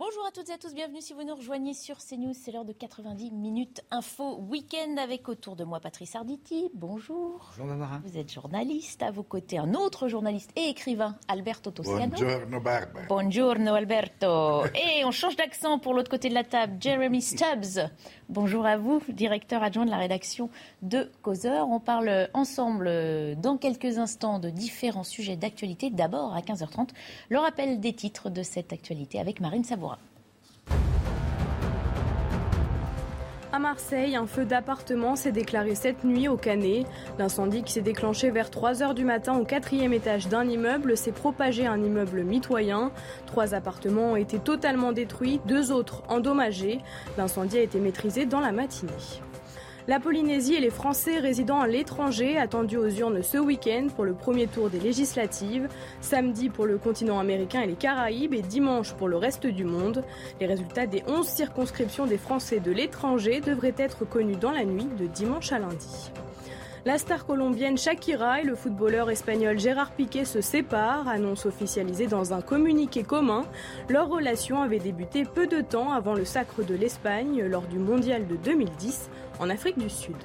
Bonjour à toutes et à tous, bienvenue si vous nous rejoignez sur CNews. C'est l'heure de 90 minutes info week-end avec autour de moi Patrice Arditi. Bonjour. Bonjour Barbara. Vous êtes journaliste, à vos côtés un autre journaliste et écrivain, Alberto Toscano. Buongiorno Barbara. Buongiorno Alberto. Et on change d'accent pour l'autre côté de la table, Jeremy Stubbs. Bonjour à vous, directeur adjoint de la rédaction de Causeur. On parle ensemble euh, dans quelques instants de différents sujets d'actualité. D'abord à 15h30, le rappel des titres de cette actualité avec Marine Sabourin. À Marseille, un feu d'appartement s'est déclaré cette nuit au Canet. L'incendie qui s'est déclenché vers 3 heures du matin au quatrième étage d'un immeuble s'est propagé à un immeuble mitoyen. Trois appartements ont été totalement détruits, deux autres endommagés. L'incendie a été maîtrisé dans la matinée. La Polynésie et les Français résidant à l'étranger attendus aux urnes ce week-end pour le premier tour des législatives, samedi pour le continent américain et les Caraïbes et dimanche pour le reste du monde. Les résultats des 11 circonscriptions des Français de l'étranger devraient être connus dans la nuit de dimanche à lundi. La star colombienne Shakira et le footballeur espagnol Gérard Piqué se séparent, annonce officialisée dans un communiqué commun. Leur relation avait débuté peu de temps avant le sacre de l'Espagne lors du mondial de 2010 en Afrique du Sud.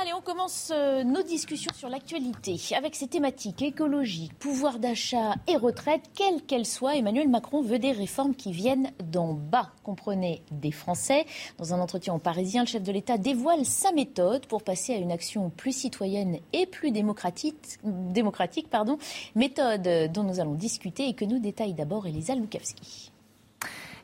Allez, on commence euh, nos discussions sur l'actualité avec ces thématiques écologiques, pouvoir d'achat et retraite, quelles qu'elles soient. Emmanuel Macron veut des réformes qui viennent d'en bas, comprenez des Français. Dans un entretien au Parisien, le chef de l'État dévoile sa méthode pour passer à une action plus citoyenne et plus démocratique, méthode dont nous allons discuter et que nous détaille d'abord Elisa Lukavski.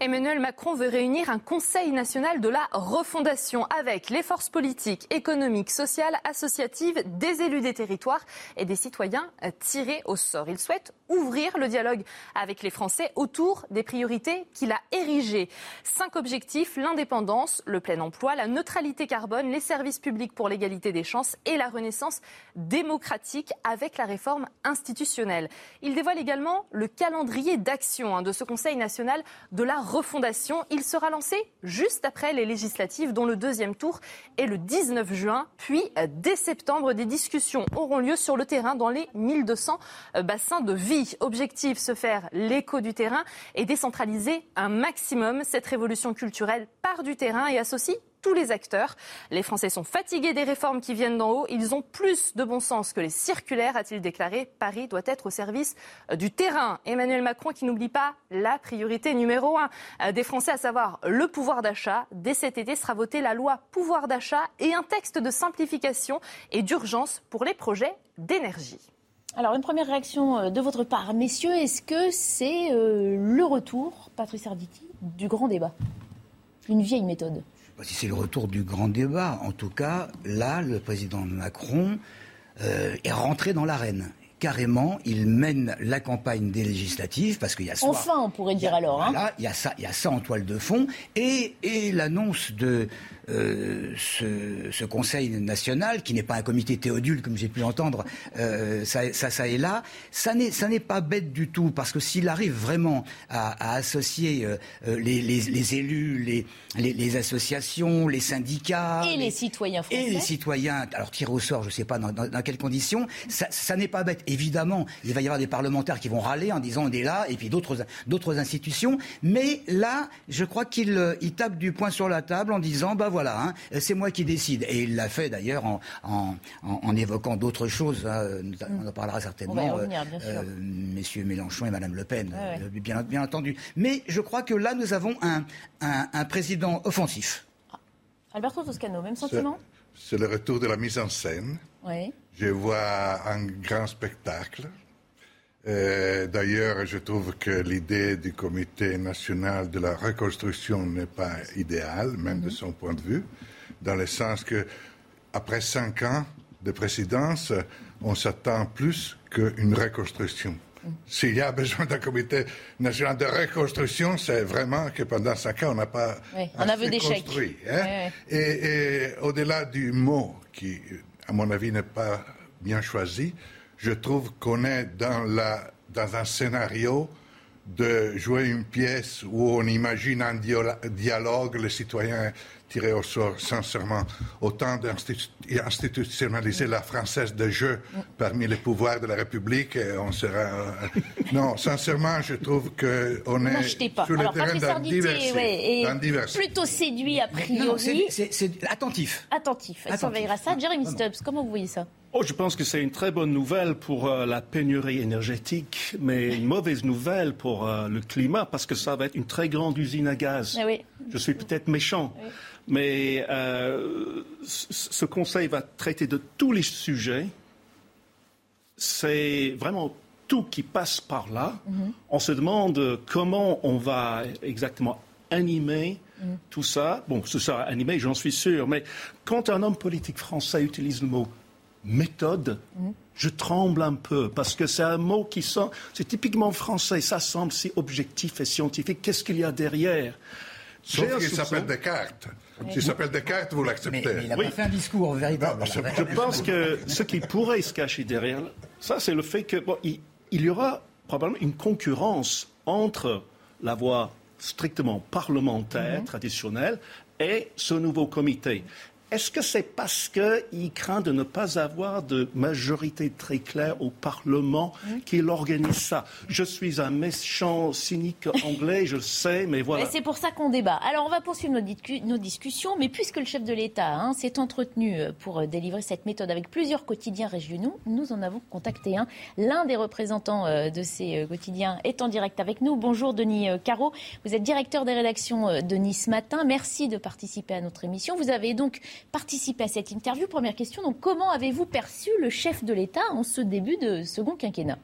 Emmanuel Macron veut réunir un Conseil national de la refondation avec les forces politiques, économiques, sociales, associatives, des élus des territoires et des citoyens tirés au sort. Il souhaite ouvrir le dialogue avec les Français autour des priorités qu'il a érigées. Cinq objectifs, l'indépendance, le plein emploi, la neutralité carbone, les services publics pour l'égalité des chances et la renaissance démocratique avec la réforme institutionnelle. Il dévoile également le calendrier d'action hein, de ce Conseil national de la refondation. Il sera lancé juste après les législatives dont le deuxième tour est le 19 juin. Puis, dès septembre, des discussions auront lieu sur le terrain dans les 1200 bassins de vie. Objectif, se faire l'écho du terrain et décentraliser un maximum. Cette révolution culturelle part du terrain et associe tous les acteurs. Les Français sont fatigués des réformes qui viennent d'en haut. Ils ont plus de bon sens que les circulaires, a-t-il déclaré. Paris doit être au service du terrain. Emmanuel Macron qui n'oublie pas la priorité numéro un des Français, à savoir le pouvoir d'achat. Dès cet été sera votée la loi pouvoir d'achat et un texte de simplification et d'urgence pour les projets d'énergie. Alors, une première réaction de votre part, messieurs, est-ce que c'est euh, le retour, Patrice Arditi, du grand débat? Une vieille méthode si c'est le retour du grand débat, en tout cas, là, le président Macron euh, est rentré dans l'arène. Carrément, il mène la campagne des législatives parce qu'il y a ça. Enfin, on pourrait dire alors. Hein. Voilà, il y a ça, il y a ça en toile de fond et, et l'annonce de euh, ce, ce, Conseil national, qui n'est pas un comité théodule, comme j'ai pu entendre, euh, ça, ça, ça, est là, ça n'est, pas bête du tout, parce que s'il arrive vraiment à, à associer euh, les, les, les, élus, les, associations, les syndicats... Et les, citoyens français. Et les citoyens, alors tirés au sort, je ne sais pas dans, dans, dans, quelles conditions, ça, ça n'est pas bête. Évidemment, il va y avoir des parlementaires qui vont râler en disant on est là, et puis d'autres, d'autres institutions, mais là, je crois qu'il il tape du poing sur la table en disant, bah voilà, hein, c'est moi qui décide. Et il l'a fait d'ailleurs en, en, en, en, évoquant d'autres choses. Hein, on en parlera certainement, revenir, euh, messieurs Mélenchon et Madame Le Pen, ouais, ouais. Bien, bien, entendu. Mais je crois que là, nous avons un, un, un président offensif. Ah. Alberto Toscano, même sentiment? C'est le retour de la mise en scène. Oui. Je vois un grand spectacle. Euh, D'ailleurs, je trouve que l'idée du Comité national de la reconstruction n'est pas idéale, même mm -hmm. de son point de vue, dans le sens que, après cinq ans de présidence, on s'attend plus qu'une reconstruction. S'il y a besoin d'un comité national de reconstruction, c'est vraiment que pendant cinq ans, on n'a pas un aveu construit. Hein. Et, au-delà du mot, qui, à mon avis, n'est pas bien choisi, je trouve qu'on est dans, un scénario de jouer une pièce où on imagine un dialogue, les citoyens tirés au sort, sincèrement, autant d'institutionnaliser la française de jeu parmi les pouvoirs de la République, on sera... Euh, non, sincèrement, je trouve qu'on est sur le terrain d'un diversité. Plutôt séduit a priori. C'est attentif. Attentif. Elle surveillera ça. Jeremy Stubbs, comment vous voyez ça? Oh, je pense que c'est une très bonne nouvelle pour euh, la pénurie énergétique, mais une mauvaise nouvelle pour euh, le climat, parce que ça va être une très grande usine à gaz. Eh je suis peut-être méchant, mais euh, ce Conseil va traiter de tous les sujets. C'est vraiment tout qui passe par là. Mm-hmm. On se demande comment on va exactement animer mm. tout ça. Bon, ce sera animé, j'en suis sûr, mais quand un homme politique français utilise le mot méthode, je tremble un peu parce que c'est un mot qui sent, c'est typiquement français, ça semble si objectif et scientifique. Qu'est-ce qu'il y a derrière? Sauf qu'il s'appelle Descartes. S'il s'appelle Descartes, vous l'acceptez. Mais, il a pas fait un discours véritable. je, pense que ce qui pourrait se cacher derrière ça, c'est le fait qu'il il, y aura probablement une concurrence entre la voie strictement parlementaire, mhm. traditionnelle, et ce nouveau comité. Est-ce que c'est parce qu'il craint de ne pas avoir de majorité très claire au Parlement qu'il organise ça? Je suis un méchant cynique anglais, je le sais, mais voilà. C'est pour ça qu'on débat. Alors, on va poursuivre nos, discussions, mais puisque le chef de l'État hein, s'est entretenu euh, pour euh, délivrer cette méthode avec plusieurs quotidiens régionaux, nous en avons contacté un. L'un des représentants euh, de ces quotidiens est en direct avec nous. Bonjour, Denis Caro. Vous êtes directeur des rédactions de Nice Matin. Merci de participer à notre émission. Vous avez donc participer à cette interview. Première question, donc comment avez-vous perçu le chef de l'État en ce début de second quinquennat?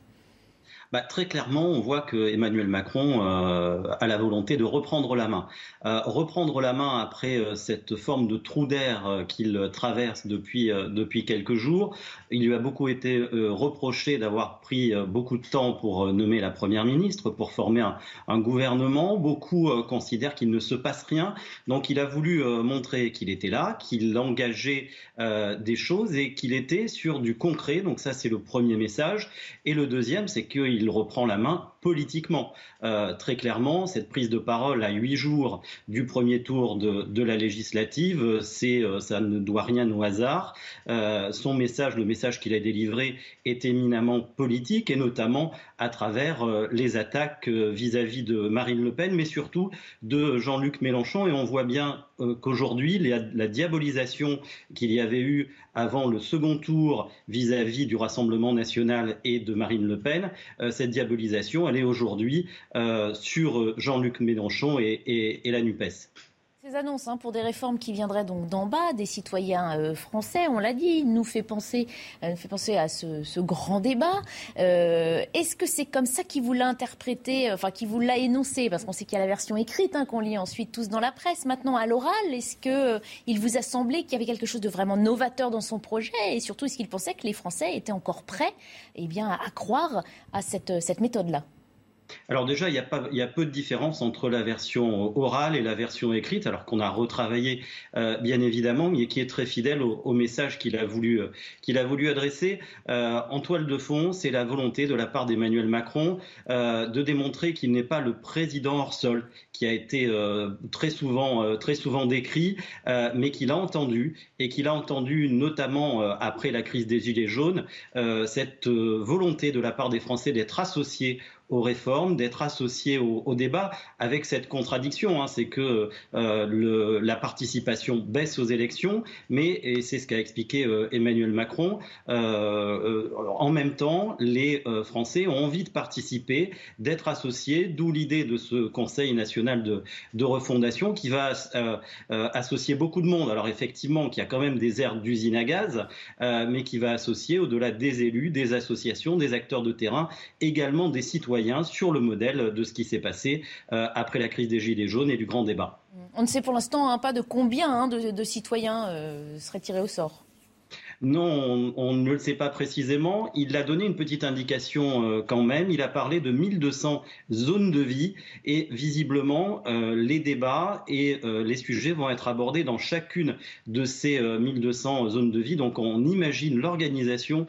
Bah, très clairement, on voit que Emmanuel Macron euh, a la volonté de reprendre la main. Euh, reprendre la main après euh, cette forme de trou d'air qu'il traverse depuis, depuis quelques jours. Il lui a beaucoup été reproché d'avoir pris beaucoup de temps pour nommer la Première ministre, pour former un, un gouvernement. Beaucoup considèrent qu'il ne se passe rien. Donc il a voulu montrer qu'il était là, qu'il engageait des choses et qu'il était sur du concret. Donc ça, c'est le premier message. Et le deuxième, c'est qu'il il reprend la main politiquement. Euh, très clairement, cette prise de parole à huit jours du premier tour de, la législative, c'est, euh, ça ne doit rien au hasard. Euh, son message, le message qu'il a délivré, est éminemment politique et notamment à travers les attaques vis-à-vis de Marine Le Pen, mais surtout de Jean-Luc Mélenchon. Et on voit bien qu'aujourd'hui, la, diabolisation qu'il y avait eu avant le second tour vis-à-vis du Rassemblement national et de Marine Le Pen, cette diabolisation, elle est aujourd'hui euh, sur Jean-Luc Mélenchon et, la NUPES. Ces annonces hein, pour des réformes qui viendraient donc d'en bas, des citoyens euh, français, on l'a dit, nous fait penser, euh, fait penser à ce, grand débat. Est-ce que c'est comme ça qu'il vous l'a interprété, enfin qu'il vous l'a énoncé? Parce qu'on sait qu'il y a la version écrite hein, qu'on lit ensuite tous dans la presse. Maintenant, à l'oral, est-ce qu'il vous a semblé qu'il y avait quelque chose de vraiment novateur dans son projet? Et surtout, est-ce qu'il pensait que les Français étaient encore prêts eh bien, à croire à cette méthode-là? Alors déjà, il y, a peu de différence entre la version orale et la version écrite, alors qu'on a retravaillé euh, bien évidemment, mais qui est très fidèle au, message qu'il a voulu euh, a voulu adresser. Euh, en toile de fond, c'est la volonté de la part d'Emmanuel Macron de démontrer qu'il n'est pas le président hors sol, qui a été très souvent très souvent décrit, mais qu'il a entendu et qu'il a entendu notamment après la crise des gilets jaunes cette volonté de la part des Français d'être associés aux réformes, d'être associé au, débat, avec cette contradiction, hein, c'est que euh, la participation baisse aux élections, mais, c'est ce qu'a expliqué euh, Emmanuel Macron, euh, en même temps, les Français ont envie de participer, d'être associés, d'où l'idée de ce Conseil national de, refondation qui va associer beaucoup de monde. Alors effectivement, qui a quand même des aires d'usine à gaz, mais qui va associer au-delà des élus, des associations, des acteurs de terrain, également des citoyens sur le modèle de ce qui s'est passé euh, après la crise des Gilets jaunes et du grand débat. On ne sait pour l'instant hein, pas de combien hein, de, citoyens euh, seraient tirés au sort. Non, on, ne le sait pas précisément. Il a donné une petite indication euh, quand même. Il a parlé de 1200 zones de vie et visiblement euh, les débats et euh, les sujets vont être abordés dans chacune de ces 1200 zones de vie. Donc on imagine l'organisation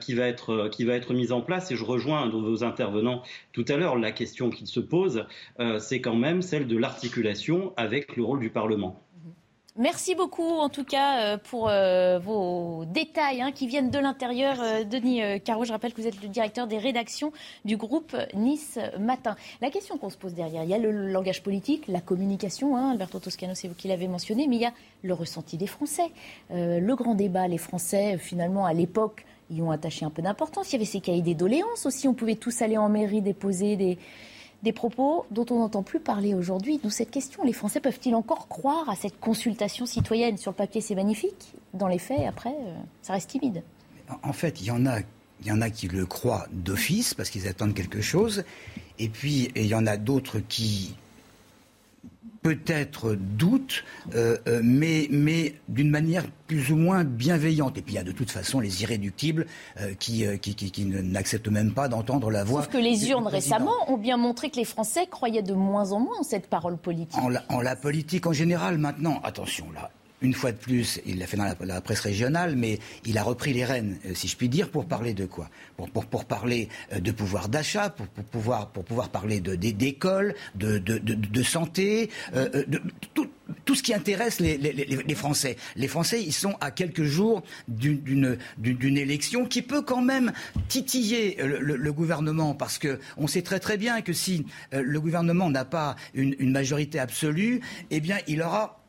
qui va être qui va être mise en place. Et je rejoins un de vos intervenants tout à l'heure. La question qui se pose, c'est quand même celle de l'articulation avec le rôle du Parlement. Merci beaucoup en tout cas euh, pour euh, vos détails hein, qui viennent de l'intérieur. Euh, Denis Caro, je rappelle que vous êtes le directeur des rédactions du groupe Nice Matin. La question qu'on se pose derrière, il y a le langage politique, la communication, hein, Alberto Toscano, c'est vous qui l'avez mentionné, mais il y a le ressenti des Français. le grand débat, les Français, finalement, à l'époque, y ont attaché un peu d'importance. Il y avait ces cahiers des doléances aussi, on pouvait tous aller en mairie déposer des des propos dont on n'entend plus parler aujourd'hui. D'où cette question. Les Français peuvent-ils encore croire à cette consultation citoyenne Sur le papier, c'est magnifique. Dans les faits, après, euh, ça reste timide. En fait, il y en a, il y en a qui le croient d'office parce qu'ils attendent quelque chose. Et puis, il y en a d'autres qui peut-être doute, euh, euh, mais, mais d'une manière plus ou moins bienveillante. Et puis il y a de toute façon les irréductibles euh, qui, qui, qui, n'acceptent même pas d'entendre la voix. Sauf que les urnes récemment ont bien montré que les Français croyaient de moins en moins en cette parole politique. En la, en la politique en général maintenant, attention là, une fois de plus, il l'a fait dans la, presse régionale, mais il a repris les rênes, euh, si je puis dire, pour parler de quoi? Pour, parler euh, de pouvoir d'achat, pour, pouvoir, parler d'école, de, de, de, santé, euh, de, tout, ce qui intéresse les, Français. Les Français, ils sont à quelques jours d'une élection qui peut quand même titiller le, gouvernement, parce que on sait très très bien que si le gouvernement n'a pas une, une majorité absolue, eh bien, il aura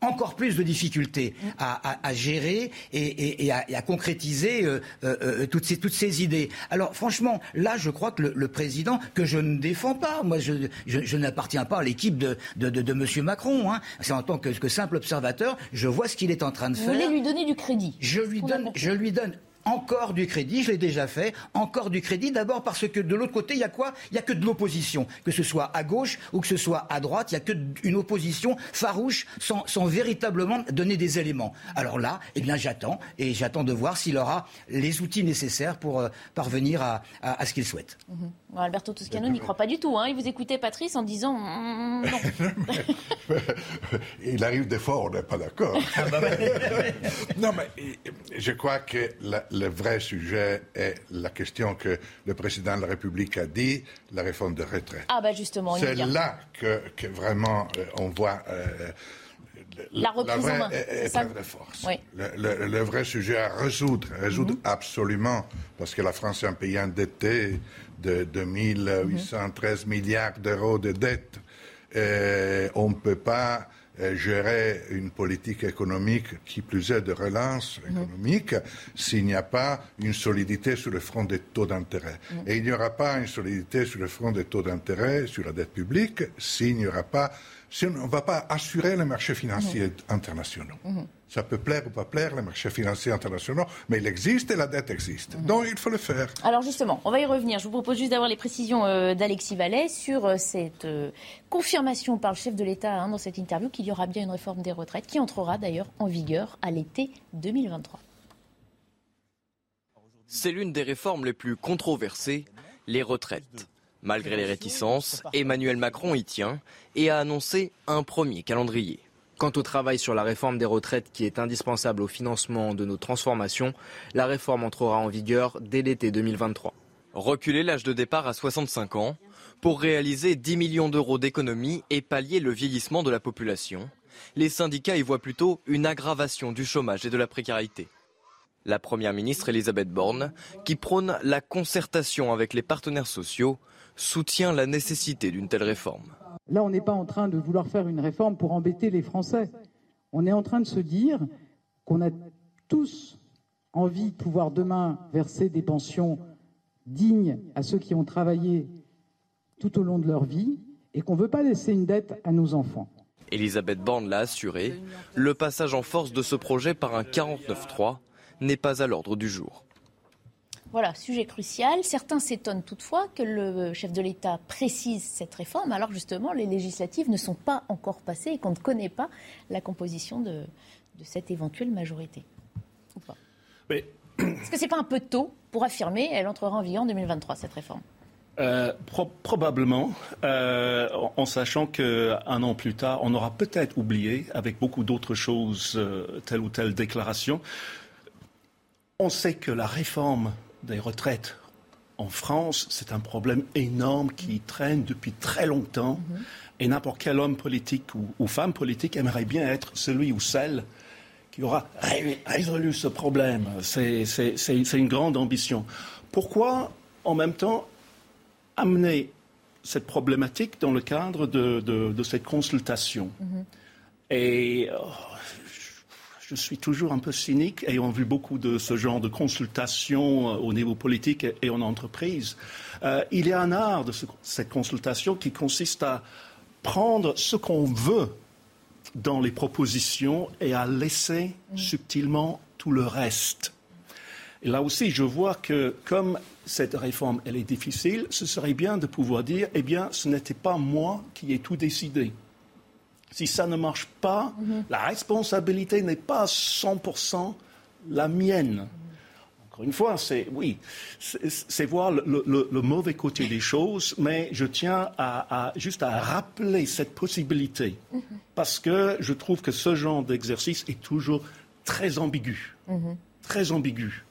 encore plus de difficultés à, gérer et, à, concrétiser euh, euh, euh, toutes, ces, toutes ces idées. Alors franchement, là, je crois que le, président, que je ne défends pas, moi je, je, n'appartiens pas à l'équipe de, de, de, M. Macron, hein. c'est en tant que, que, simple observateur, je vois ce qu'il est en train de faire. Vous voulez lui donner du crédit Je lui donne, je lui donne encore du crédit, je l'ai déjà fait, encore du crédit, d'abord parce que de l'autre côté, il y a quoi? Il n'y a que de l'opposition, que ce soit à gauche ou que ce soit à droite, il n'y a qu'une opposition farouche sans, véritablement donner des éléments. Alors là, eh bien j'attends, et j'attends de voir s'il aura les outils nécessaires pour euh, parvenir à, ce qu'il souhaite. Mhm. Alberto Toscano n'y croit pas du tout. Hein. Il vous écoutait, Patrice, en disant mm, non. il arrive des fois, on n'est pas d'accord. Ah, non, mais je crois que le vrai sujet est la question que le président de la République a dit, la réforme de retraite. Ah, bah justement, C'est là que, vraiment euh, on voit. Euh, la reprise vraie en main. de force. Le, vrai sujet à résoudre, résoudre mhm. absolument, parce que la France est un pays endetté de 2813 milliards d'euros de dettes. on ne peut pas euh, gérer une politique économique qui plus est de relance économique s'il n'y a pas une solidité sur le front des taux d'intérêt. Et il n'y aura pas une solidité sur le front des taux d'intérêt, sur la dette publique, s'il n'y aura pas si on ne va pas assurer les marchés financiers mhm. internationaux. Mhm. Ça peut plaire ou pas plaire, les marchés financiers internationaux, mais il existe et la dette existe. Mhm. Donc il faut le faire. Alors justement, on va y revenir. Je vous propose juste d'avoir les précisions euh, d'Alexis Vallet sur euh, cette euh, confirmation par le chef de l'État hein, dans cette interview qu'il y aura bien une réforme des retraites qui entrera d'ailleurs en vigueur à l'été 2023. C'est l'une des réformes les plus controversées, les retraites. Malgré les réticences, Emmanuel Macron y tient et a annoncé un premier calendrier. Quant au travail sur la réforme des retraites qui est indispensable au financement de nos transformations, la réforme entrera en vigueur dès l'été 2023. Reculer l'âge de départ à 65 ans pour réaliser 10 millions d'euros d'économies et pallier le vieillissement de la population. Les syndicats y voient plutôt une aggravation du chômage et de la précarité. La Première ministre Elisabeth Borne, qui prône la concertation avec les partenaires sociaux, soutient la nécessité d'une telle réforme. Là, on n'est pas en train de vouloir faire une réforme pour embêter les Français. On est en train de se dire qu'on a tous envie de pouvoir demain verser des pensions dignes à ceux qui ont travaillé tout au long de leur vie et qu'on ne veut pas laisser une dette à nos enfants. Elisabeth Borne l'a assuré, le passage en force de ce projet par un 49-3 n'est pas à l'ordre du jour. Voilà, sujet crucial. Certains s'étonnent toutefois que le chef de l'État précise cette réforme, alors justement les législatives ne sont pas encore passées et qu'on ne connaît pas la composition de, cette éventuelle majorité. Est-ce que c'est pas un peu tôt pour affirmer qu'elle entrera en vigueur en 2023 cette réforme? Euh, probablement, euh, en sachant qu'un an plus tard, on aura peut-être oublié, avec beaucoup d'autres choses, euh, telle ou telle déclaration. On sait que la réforme des retraites en France, c'est un problème énorme qui traîne depuis très longtemps. Et n'importe quel homme politique ou, femme politique aimerait bien être celui ou celle qui aura résolu ce problème. C'est une grande ambition. Pourquoi, en même temps, amener cette problématique dans le cadre de, cette consultation? Et oh, je suis toujours un peu cynique, ayant vu beaucoup de ce genre de consultation euh, au niveau politique et en entreprise. Euh, il y a un art de cette consultation qui consiste à prendre ce qu'on veut dans les propositions et à laisser mm. subtilement tout le reste. Et là aussi, je vois que comme cette réforme, elle est difficile, ce serait bien de pouvoir dire, eh bien, ce n'était pas moi qui ai tout décidé. Si ça ne marche pas, mhm. la responsabilité n'est pas 100% la mienne. Encore une fois, c'est oui, c'est voir le, mauvais côté des choses, mais je tiens à, juste à rappeler cette possibilité mhm. parce que je trouve que ce genre d'exercice est toujours très ambigu, mhm. très ambigu.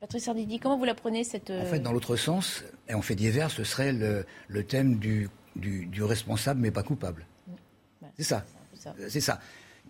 Patrice Ardidi, comment vous la prenez cette... En fait, dans l'autre sens, et en fait divers, ce serait le, thème du, du, responsable mais pas coupable. C'est ça. C'est ça.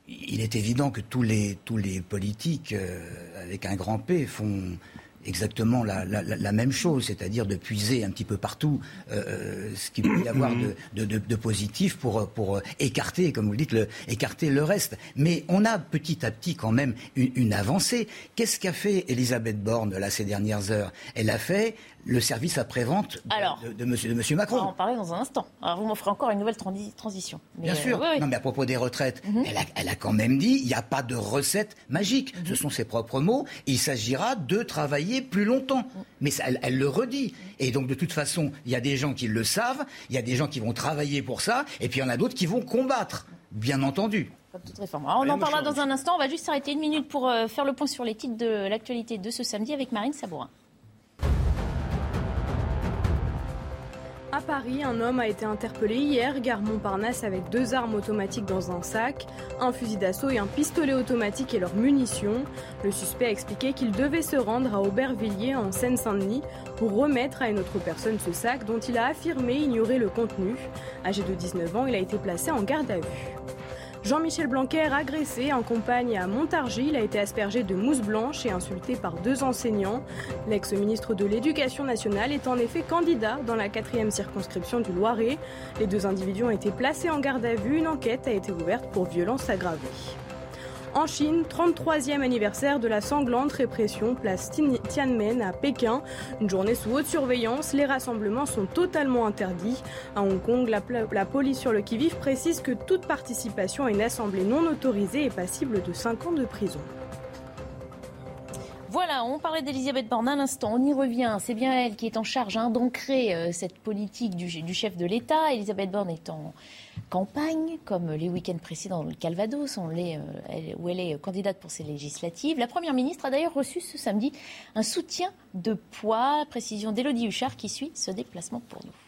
Il est évident que tous les, tous les politiques euh, avec un grand P font exactement la, même chose, c'est-à-dire de puiser un petit peu partout euh, euh, ce qu'il peut y avoir de, positif pour, pour écarter, comme vous le dites, le, écarter le reste. Mais on a petit à petit quand même une, une avancée. Qu'est-ce qu'a fait Elisabeth Borne là ces dernières heures? Elle a fait le service après-vente de, de, monsieur, de monsieur Macron. On va en parler dans un instant. Alors vous m'offrez encore une nouvelle transition. Bien sûr. Euh, non, mais à propos des retraites, mhm. elle, a, quand même dit il n'y a pas de recette magique. Mhm. Ce sont ses propres mots. Il s'agira de travailler plus longtemps. Mhm. Mais elle, le redit. Et donc de toute façon, il y a des gens qui le savent, il y a des gens qui vont travailler pour ça, et puis il y en a d'autres qui vont combattre, bien entendu. toute réforme. on en parlera dans un instant. On va juste s'arrêter une minute pour euh, faire le point sur les titres de l'actualité de ce samedi avec Marine Sabourin. À Paris, un homme a été interpellé hier, gare Montparnasse, avec deux armes automatiques dans un sac, un fusil d'assaut et un pistolet automatique et leurs munitions. Le suspect a expliqué qu'il devait se rendre à Aubervilliers, en Seine-Saint-Denis, pour remettre à une autre personne ce sac dont il a affirmé ignorer le contenu. Âgé de 19 ans, il a été placé en garde à vue. Jean-Michel Blanquer, agressé en compagne à Montargis, a été aspergé de mousse blanche et insulté par deux enseignants. L'ex-ministre de l'Éducation nationale est en effet candidat dans la quatrième circonscription du Loiret. Les deux individus ont été placés en garde à vue. Une enquête a été ouverte pour violence aggravée. En Chine, 33e anniversaire de la sanglante répression place Tiananmen à Pékin. Une journée sous haute surveillance, les rassemblements sont totalement interdits. À Hong Kong, la, police sur le qui-vive précise que toute participation à une assemblée non autorisée est passible de 5 ans de prison. Voilà, on parlait d'Elisabeth Borne à l'instant, on y revient. C'est bien elle qui est en charge hein, d'ancrer euh, cette politique du, chef de l'État. Elisabeth Borne est en campagne, comme les week-ends précédents le Calvados, euh, où elle est candidate pour ces législatives. La Première ministre a d'ailleurs reçu ce samedi un soutien de poids. Précision d'Élodie Huchard qui suit ce déplacement pour nous.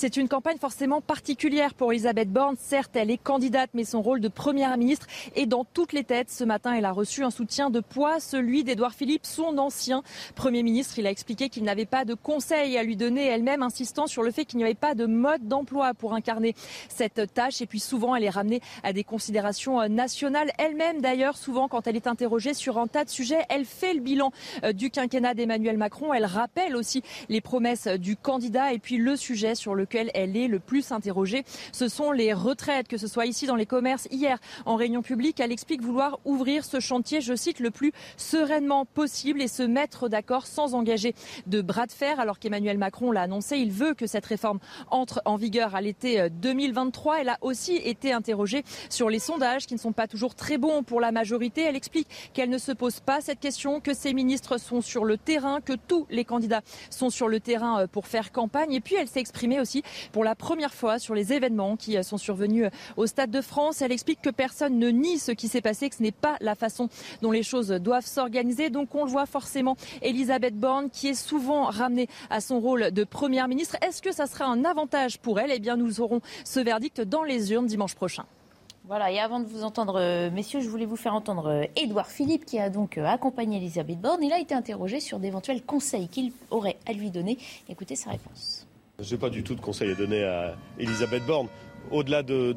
C'est une campagne forcément particulière pour Elisabeth Borne. Certes, elle est candidate, mais son rôle de première ministre est dans toutes les têtes. Ce matin, elle a reçu un soutien de poids, celui d'Edouard Philippe, son ancien Premier ministre. Il a expliqué qu'il n'avait pas de conseils à lui donner, elle-même insistant sur le fait qu'il n'y avait pas de mode d'emploi pour incarner cette tâche. Et puis souvent, elle est ramenée à des considérations euh, nationales. Elle-même, d'ailleurs, souvent, quand elle est interrogée sur un tas de sujets, elle fait le bilan euh, du quinquennat d'Emmanuel Macron. Elle rappelle aussi les promesses du candidat et puis le sujet sur le elle est le plus interrogée. Ce sont les retraites, que ce soit ici dans les commerces. Hier, en réunion publique, elle explique vouloir ouvrir ce chantier, je cite, le plus sereinement possible et se mettre d'accord sans engager de bras de fer. Alors qu'Emmanuel Macron l'a annoncé, il veut que cette réforme entre en vigueur à l'été 2023. Euh, elle a aussi été interrogée sur les sondages qui ne sont pas toujours très bons pour la majorité. Elle explique qu'elle ne se pose pas cette question, que ses ministres sont sur le terrain, que tous les candidats sont sur le terrain euh, pour faire campagne. Et puis elle s'est exprimée aussi pour la première fois sur les événements qui sont survenus au Stade de France. Elle explique que personne ne nie ce qui s'est passé, que ce n'est pas la façon dont les choses doivent s'organiser. Donc on le voit forcément, Elisabeth Borne qui est souvent ramenée à son rôle de première ministre. Est-ce que ça sera un avantage pour elle? Eh bien nous aurons ce verdict dans les urnes dimanche prochain. Voilà, et avant de vous entendre, euh, messieurs, je voulais vous faire entendre euh, Édouard Philippe, qui a donc euh, accompagné Elisabeth Borne. Il a été interrogé sur d'éventuels conseils qu'il aurait à lui donner. Écoutez sa réponse. Je n'ai pas du tout de conseils à donner à Elisabeth Borne. Au-delà de,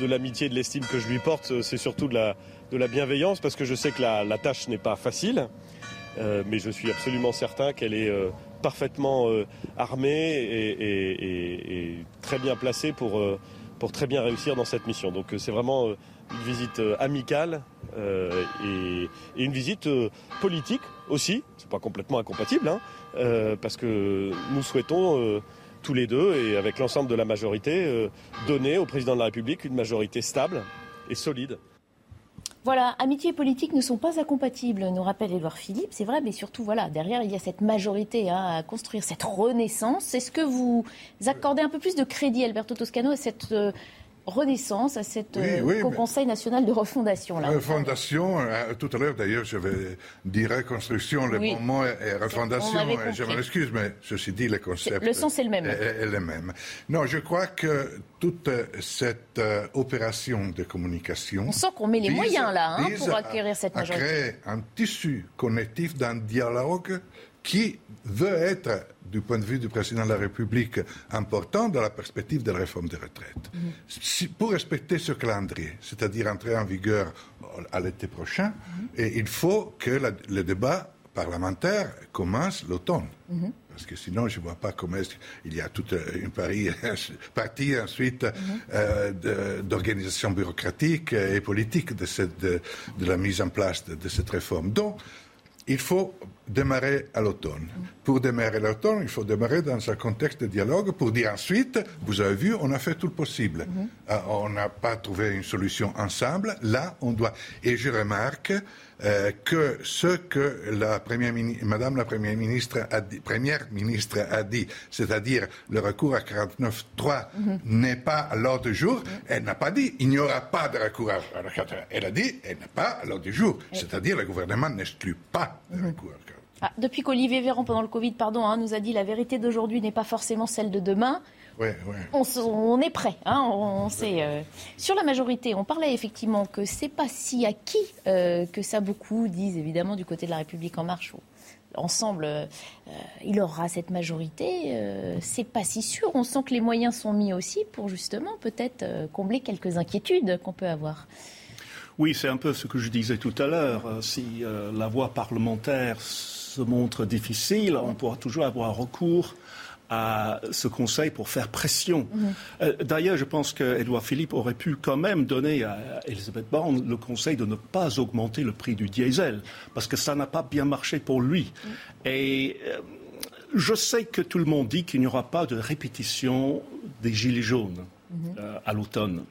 l'amitié et de l'estime que je lui porte, c'est surtout de la, de la, bienveillance, parce que je sais que la, tâche n'est pas facile, mais je suis absolument certain qu'elle est parfaitement armée et, très bien placée pour pour très bien réussir dans cette mission. Donc euh, c'est vraiment euh, une visite euh, amicale et, une visite politique aussi. C'est pas complètement incompatible, hein, parce que nous souhaitons tous les deux et avec l'ensemble de la majorité donner au président de la République une majorité stable et solide. Voilà, amitié et politique ne sont pas incompatibles, nous rappelle Édouard Philippe. C'est vrai, mais surtout, voilà, derrière, il y a cette majorité hein, à construire cette renaissance. Est-ce que vous accordez un peu plus de crédit, Alberto Toscano, à cette euh, renaissance, à cette euh, Conseil national de refondation. Là. Refondation, euh, tout à l'heure d'ailleurs, je vais dire reconstruction, le bon mot est refondation, je m'en excuse, mais ceci dit, le concept le sens est le même. Est, le même. Non, je crois que toute cette euh, opération de communication. On sent qu'on met les moyens là hein, pour acquérir cette majorité. À créer un tissu connectif d'un dialogue qui veut être du point de vue du président de la République important dans la perspective de la réforme des retraites. Mhm. pour respecter ce calendrier, c'est-à-dire entrer en vigueur à l'été prochain, mhm. et il faut que le débat parlementaire commence l'automne. Mhm. Parce que sinon, je ne vois pas comment il y a toute une partie ensuite euh, d'organisation bureaucratique et politique de, cette, de, la mise en place de, de cette réforme. Donc, il faut démarrer à l'automne. Pour démarrer à l'automne, il faut démarrer dans un contexte de dialogue pour dire ensuite, vous avez vu, on a fait tout le possible. Mhm. Euh, on n'a pas trouvé une solution ensemble. Là, on doit. Et je remarque euh, que ce que la première Madame la Première ministre a dit, première ministre a dit, c'est-à-dire le recours à 49.3 mhm. n'est pas à l'ordre du jour, mhm. elle n'a pas dit il n'y aura pas de recours à 49.3. Elle a dit elle n'est pas à l'ordre du jour, c'est-à-dire le gouvernement n'exclut pas le recours à ah, depuis qu'Olivier Véran, pendant le Covid, pardon, hein, nous a dit la vérité d'aujourd'hui n'est pas forcément celle de demain. On, est prêt. Hein, on, sait, euh, sur la majorité, on parlait effectivement que c'est pas si acquis euh, que ça. Beaucoup disent évidemment du côté de la République en marche. Ensemble, euh, il aura cette majorité. c'est pas si sûr. On sent que les moyens sont mis aussi pour justement peut-être combler quelques inquiétudes qu'on peut avoir. Oui, c'est un peu ce que je disais tout à l'heure. Si la voie parlementaire se montre difficile, on pourra toujours avoir recours à ce conseil pour faire pression. Mhm. Euh, d'ailleurs, je pense qu'Edouard Philippe aurait pu quand même donner à Elisabeth Borne le conseil de ne pas augmenter le prix du diesel, parce que ça n'a pas bien marché pour lui. Mhm. Et euh, je sais que tout le monde dit qu'il n'y aura pas de répétition des Gilets jaunes mhm. euh, à l'automne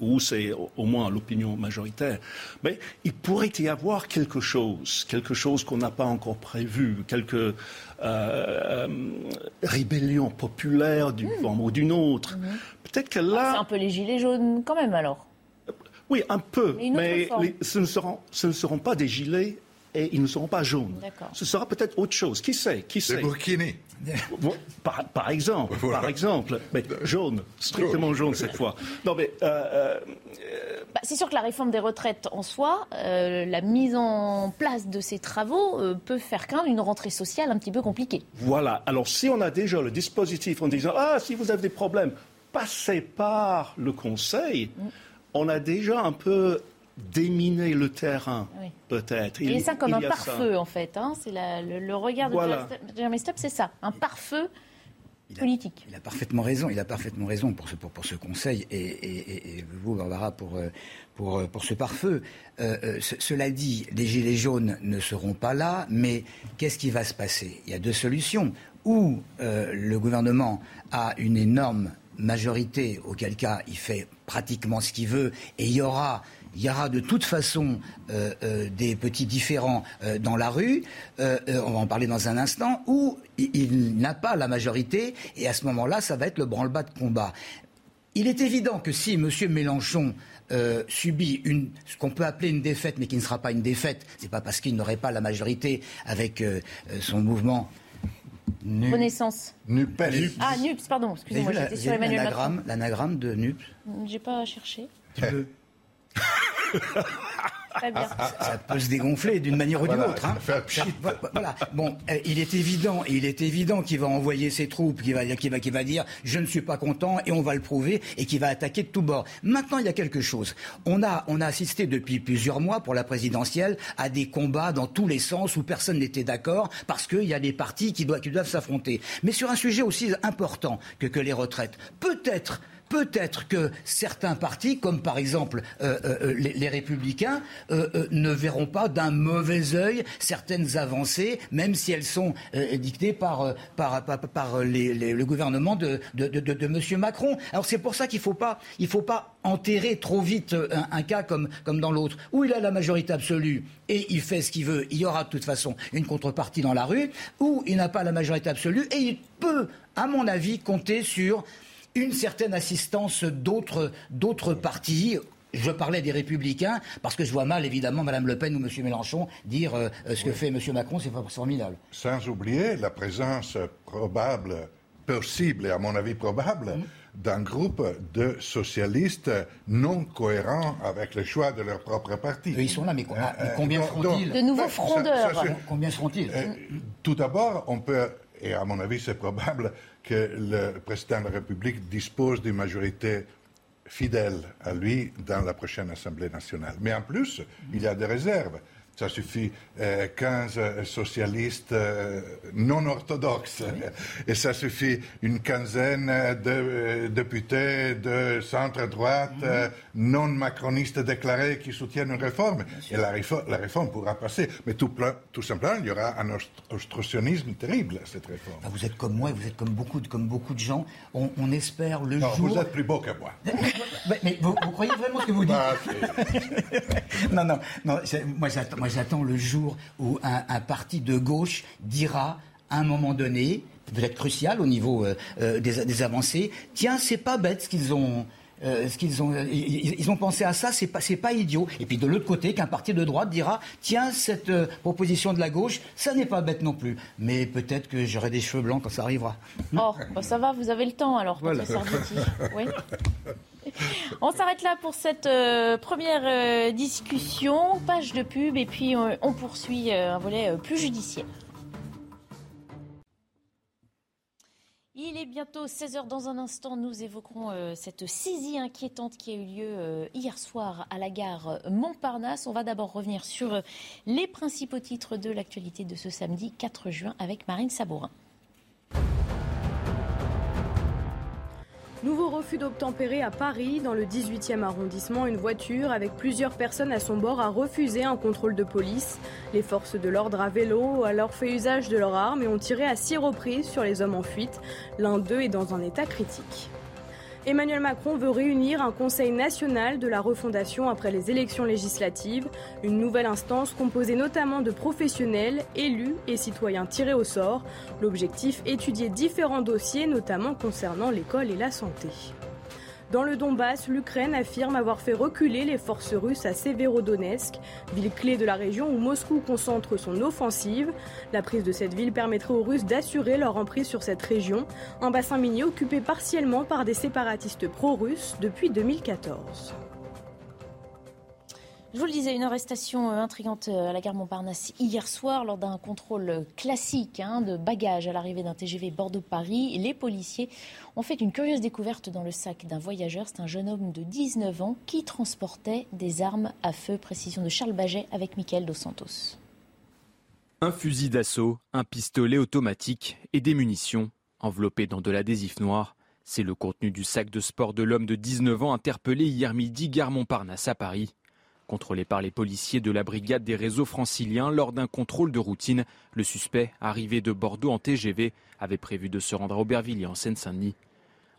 ou c'est au moins l'opinion majoritaire. Mais il pourrait y avoir quelque chose, quelque chose qu'on n'a pas encore prévu, quelques euh, euh, rébellions populaires d'une mmh. forme ou d'une autre. Mmh. Peut-être que là. Ah, c'est un peu les gilets jaunes quand même alors. Oui, un peu, mais, ce, ne seront, ce ne seront pas des gilets et ils ne seront pas jaunes. Ce sera peut-être autre chose. Qui sait? Qui sait? par, exemple, par exemple, mais jaune, strictement jaune cette fois. Non, mais euh, euh, bah, c'est sûr que la réforme des retraites en soi, euh, la mise en place de ces travaux peut faire craindre une rentrée sociale un petit peu compliquée. Voilà. Alors si on a déjà le dispositif en disant ah si vous avez des problèmes, passez par le Conseil. Mm. On a déjà un peu déminer le terrain, peut-être. Il, est ça comme un pare-feu, en fait. Hein. c'est le, regard de Jeremy Stop, c'est ça, un pare-feu politique. il a parfaitement raison. Il a parfaitement raison pour ce, pour, ce conseil et, vous, Barbara, pour, pour, pour ce pare-feu. Euh, cela dit, les gilets jaunes ne seront pas là, mais qu'est-ce qui va se passer? Il y a deux solutions. Ou euh, le gouvernement a une énorme majorité, auquel cas il fait pratiquement ce qu'il veut, et il y aura il y aura de toute façon des petits différends dans la rue, on va en parler dans un instant, où il n'a pas la majorité, et à ce moment-là, ça va être le branle-bas de combat. Il est évident que si M. Mélenchon euh, subit une, ce qu'on peut appeler une défaite, mais qui ne sera pas une défaite, c'est pas parce qu'il n'aurait pas la majorité avec euh, euh, son mouvement. Renaissance. NUPES. Ah, NUPS, pardon, excusez-moi, j'étais sur Emmanuel Macron. L'anagramme de NUPS J'ai pas cherché. Tu peux. Ça, peut se dégonfler d'une manière ou d'une autre. Hein. voilà. Bon, euh, il est évident, il est évident qu'il va envoyer ses troupes, qu'il va, va, va dire je ne suis pas content et on va le prouver et qu'il va attaquer de tous bords. Maintenant, il y a quelque chose. On a, on a assisté depuis plusieurs mois pour la présidentielle à des combats dans tous les sens où personne n'était d'accord parce qu'il y a des partis qui doivent, qui doivent s'affronter. Mais sur un sujet aussi important que, que les retraites, peut-être Peut-être que certains partis, comme par exemple euh, euh, les, républicains, euh, ne verront pas d'un mauvais œil certaines avancées, même si elles sont dictées par, le gouvernement de, de, M. Macron. Alors c'est pour ça qu'il ne faut pas, il faut pas enterrer trop vite un, cas comme, comme dans l'autre, où il a la majorité absolue et il fait ce qu'il veut, il y aura de toute façon une contrepartie dans la rue, où il n'a pas la majorité absolue et il peut, à mon avis, compter sur une certaine assistance d'autres, d'autres partis je parlais des Républicains parce que je vois mal, évidemment, Mme Le Pen ou M. Mélenchon dire euh, ce que fait M. Macron, c'est formidable. Sans oublier la présence probable, possible et à mon avis probable, mm. d'un groupe de socialistes non cohérents avec les choix de leur propre parti. ils sont là, mais, euh, combien seront-ils De nouveaux frondeurs. combien seront-ils? Euh, Tout d'abord, on peut, et à mon avis c'est probable, que le président de la République dispose d'une majorité fidèle à lui dans la prochaine Assemblée nationale. Mais en plus, il y a des réserves. Ça suffit 15 euh, socialistes euh, non orthodoxes. Et ça suffit une quinzaine de euh, députés de centre-droite mhm. non macronistes déclarés qui soutiennent une réforme. Et la réforme, la réforme, pourra passer. Mais tout, tout simplement, il y aura un obstructionnisme terrible à cette réforme. Ah, vous êtes comme moi, vous êtes comme beaucoup de, comme beaucoup de gens. On, espère le non, jour... Vous êtes plus beau que moi. mais, vous, croyez vraiment ce que vous dites bah, Non, non, non moi j'attends j'attends le jour où un, parti de gauche dira à un moment donné, peut-être crucial au niveau euh, euh, des, avancées, tiens, c'est pas bête ce qu'ils ont. Euh, ce qu'ils ont, ils, ont pensé à ça, c'est pas, c'est pas idiot. Et puis de l'autre côté, qu'un parti de droite dira, tiens, cette proposition de la gauche, ça n'est pas bête non plus. Mais peut-être que j'aurai des cheveux blancs quand ça arrivera. Oh, bah, ça va, vous avez le temps alors. Voilà. Oui. On s'arrête là pour cette euh, première euh, discussion, page de pub, et puis euh, on poursuit un volet plus judiciaire. Il est bientôt 16h. Dans un instant, nous évoquerons cette saisie inquiétante qui a eu lieu hier soir à la gare Montparnasse. On va d'abord revenir sur les principaux titres de l'actualité de ce samedi 4 juin avec Marine Sabourin. Nouveau refus d'obtempérer à Paris. Dans le 18e arrondissement, une voiture avec plusieurs personnes à son bord a refusé un contrôle de police. Les forces de l'ordre à vélo ont alors fait usage de leurs armes et ont tiré à six reprises sur les hommes en fuite. L'un d'eux est dans un état critique. Emmanuel Macron veut réunir un Conseil national de la refondation après les élections législatives, une nouvelle instance composée notamment de professionnels, élus et citoyens tirés au sort. L'objectif, étudier différents dossiers, notamment concernant l'école et la santé. Dans le Donbass, l'Ukraine affirme avoir fait reculer les forces russes à Severodonetsk, ville clé de la région où Moscou concentre son offensive. La prise de cette ville permettrait aux Russes d'assurer leur emprise sur cette région, un bassin minier occupé partiellement par des séparatistes pro-russes depuis 2014. Je vous le disais, une arrestation euh, intrigante euh, à la gare Montparnasse hier soir lors d'un contrôle classique hein, de bagages à l'arrivée d'un TGV Bordeaux-Paris. Les policiers ont fait une curieuse découverte dans le sac d'un voyageur. C'est un jeune homme de 19 ans qui transportait des armes à feu. Précision de Charles Baget avec Mickaël Dos Santos. Un fusil d'assaut, un pistolet automatique et des munitions enveloppées dans de l'adhésif noir. C'est le contenu du sac de sport de l'homme de 19 ans interpellé hier midi gare Montparnasse à Paris. Contrôlé par les policiers de la brigade des réseaux franciliens lors d'un contrôle de routine, le suspect, arrivé de Bordeaux en TGV, avait prévu de se rendre à Aubervilliers en Seine-Saint-Denis.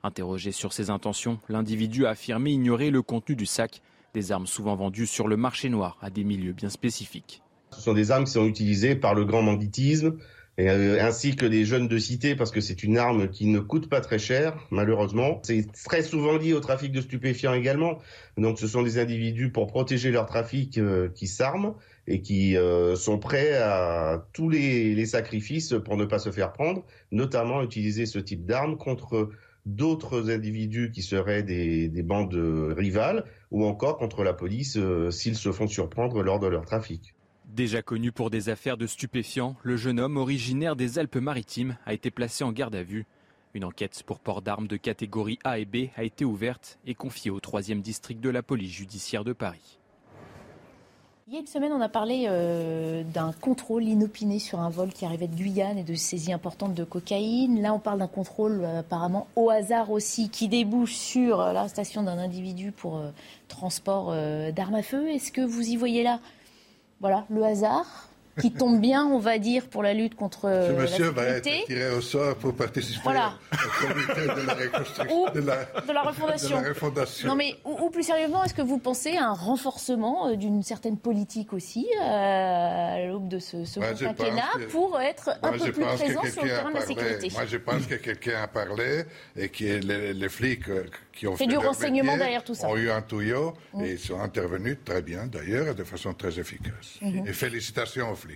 Interrogé sur ses intentions, l'individu a affirmé ignorer le contenu du sac, Des armes souvent vendues sur le marché noir à des milieux bien spécifiques. Ce sont des armes qui sont utilisées par le grand banditisme, euh, ainsi que les jeunes de cité, parce que c'est une arme qui ne coûte pas très cher, malheureusement. C'est très souvent lié au trafic de stupéfiants également. Donc ce sont des individus pour protéger leur trafic euh, qui s'arment et qui euh, sont prêts à tous les, les, sacrifices pour ne pas se faire prendre, notamment utiliser ce type d'armes contre d'autres individus qui seraient des, des, bandes rivales ou encore contre la police s'ils se font surprendre lors de leur trafic. Déjà connu pour des affaires de stupéfiants, le jeune homme originaire des Alpes-Maritimes a été placé en garde à vue. Une enquête pour port d'armes de catégorie A et B a été ouverte et confiée au 3e district de la police judiciaire de Paris. Il y a une semaine, on a parlé euh, d'un contrôle inopiné sur un vol qui arrivait de Guyane et de saisie importante de cocaïne. Là, on parle d'un contrôle euh, apparemment au hasard aussi qui débouche sur euh, l'arrestation d'un individu pour transport d'armes à feu. Est-ce que vous y voyez là voilà, le hasard qui tombe bien, on va dire, pour la lutte contre Ce la monsieur va être tiré au sort pour participer Voilà. au comité de la reconstruction. Ou de la, de la refondation. de la refondation. Non mais ou, ou plus sérieusement, est-ce que vous pensez à un renforcement euh, d'une certaine politique aussi euh, à l'aube de ce, ce quinquennat que- pour être un peu plus présent sur le terrain de la sécurité? Moi, je pense que quelqu'un a parlé et que les, les flics euh, qui ont fait du renseignement métier derrière tout ça. ont eu un tuyau Mm. et ils sont intervenus très bien, d'ailleurs, de façon très efficace. Mhm. Et félicitations aux flics.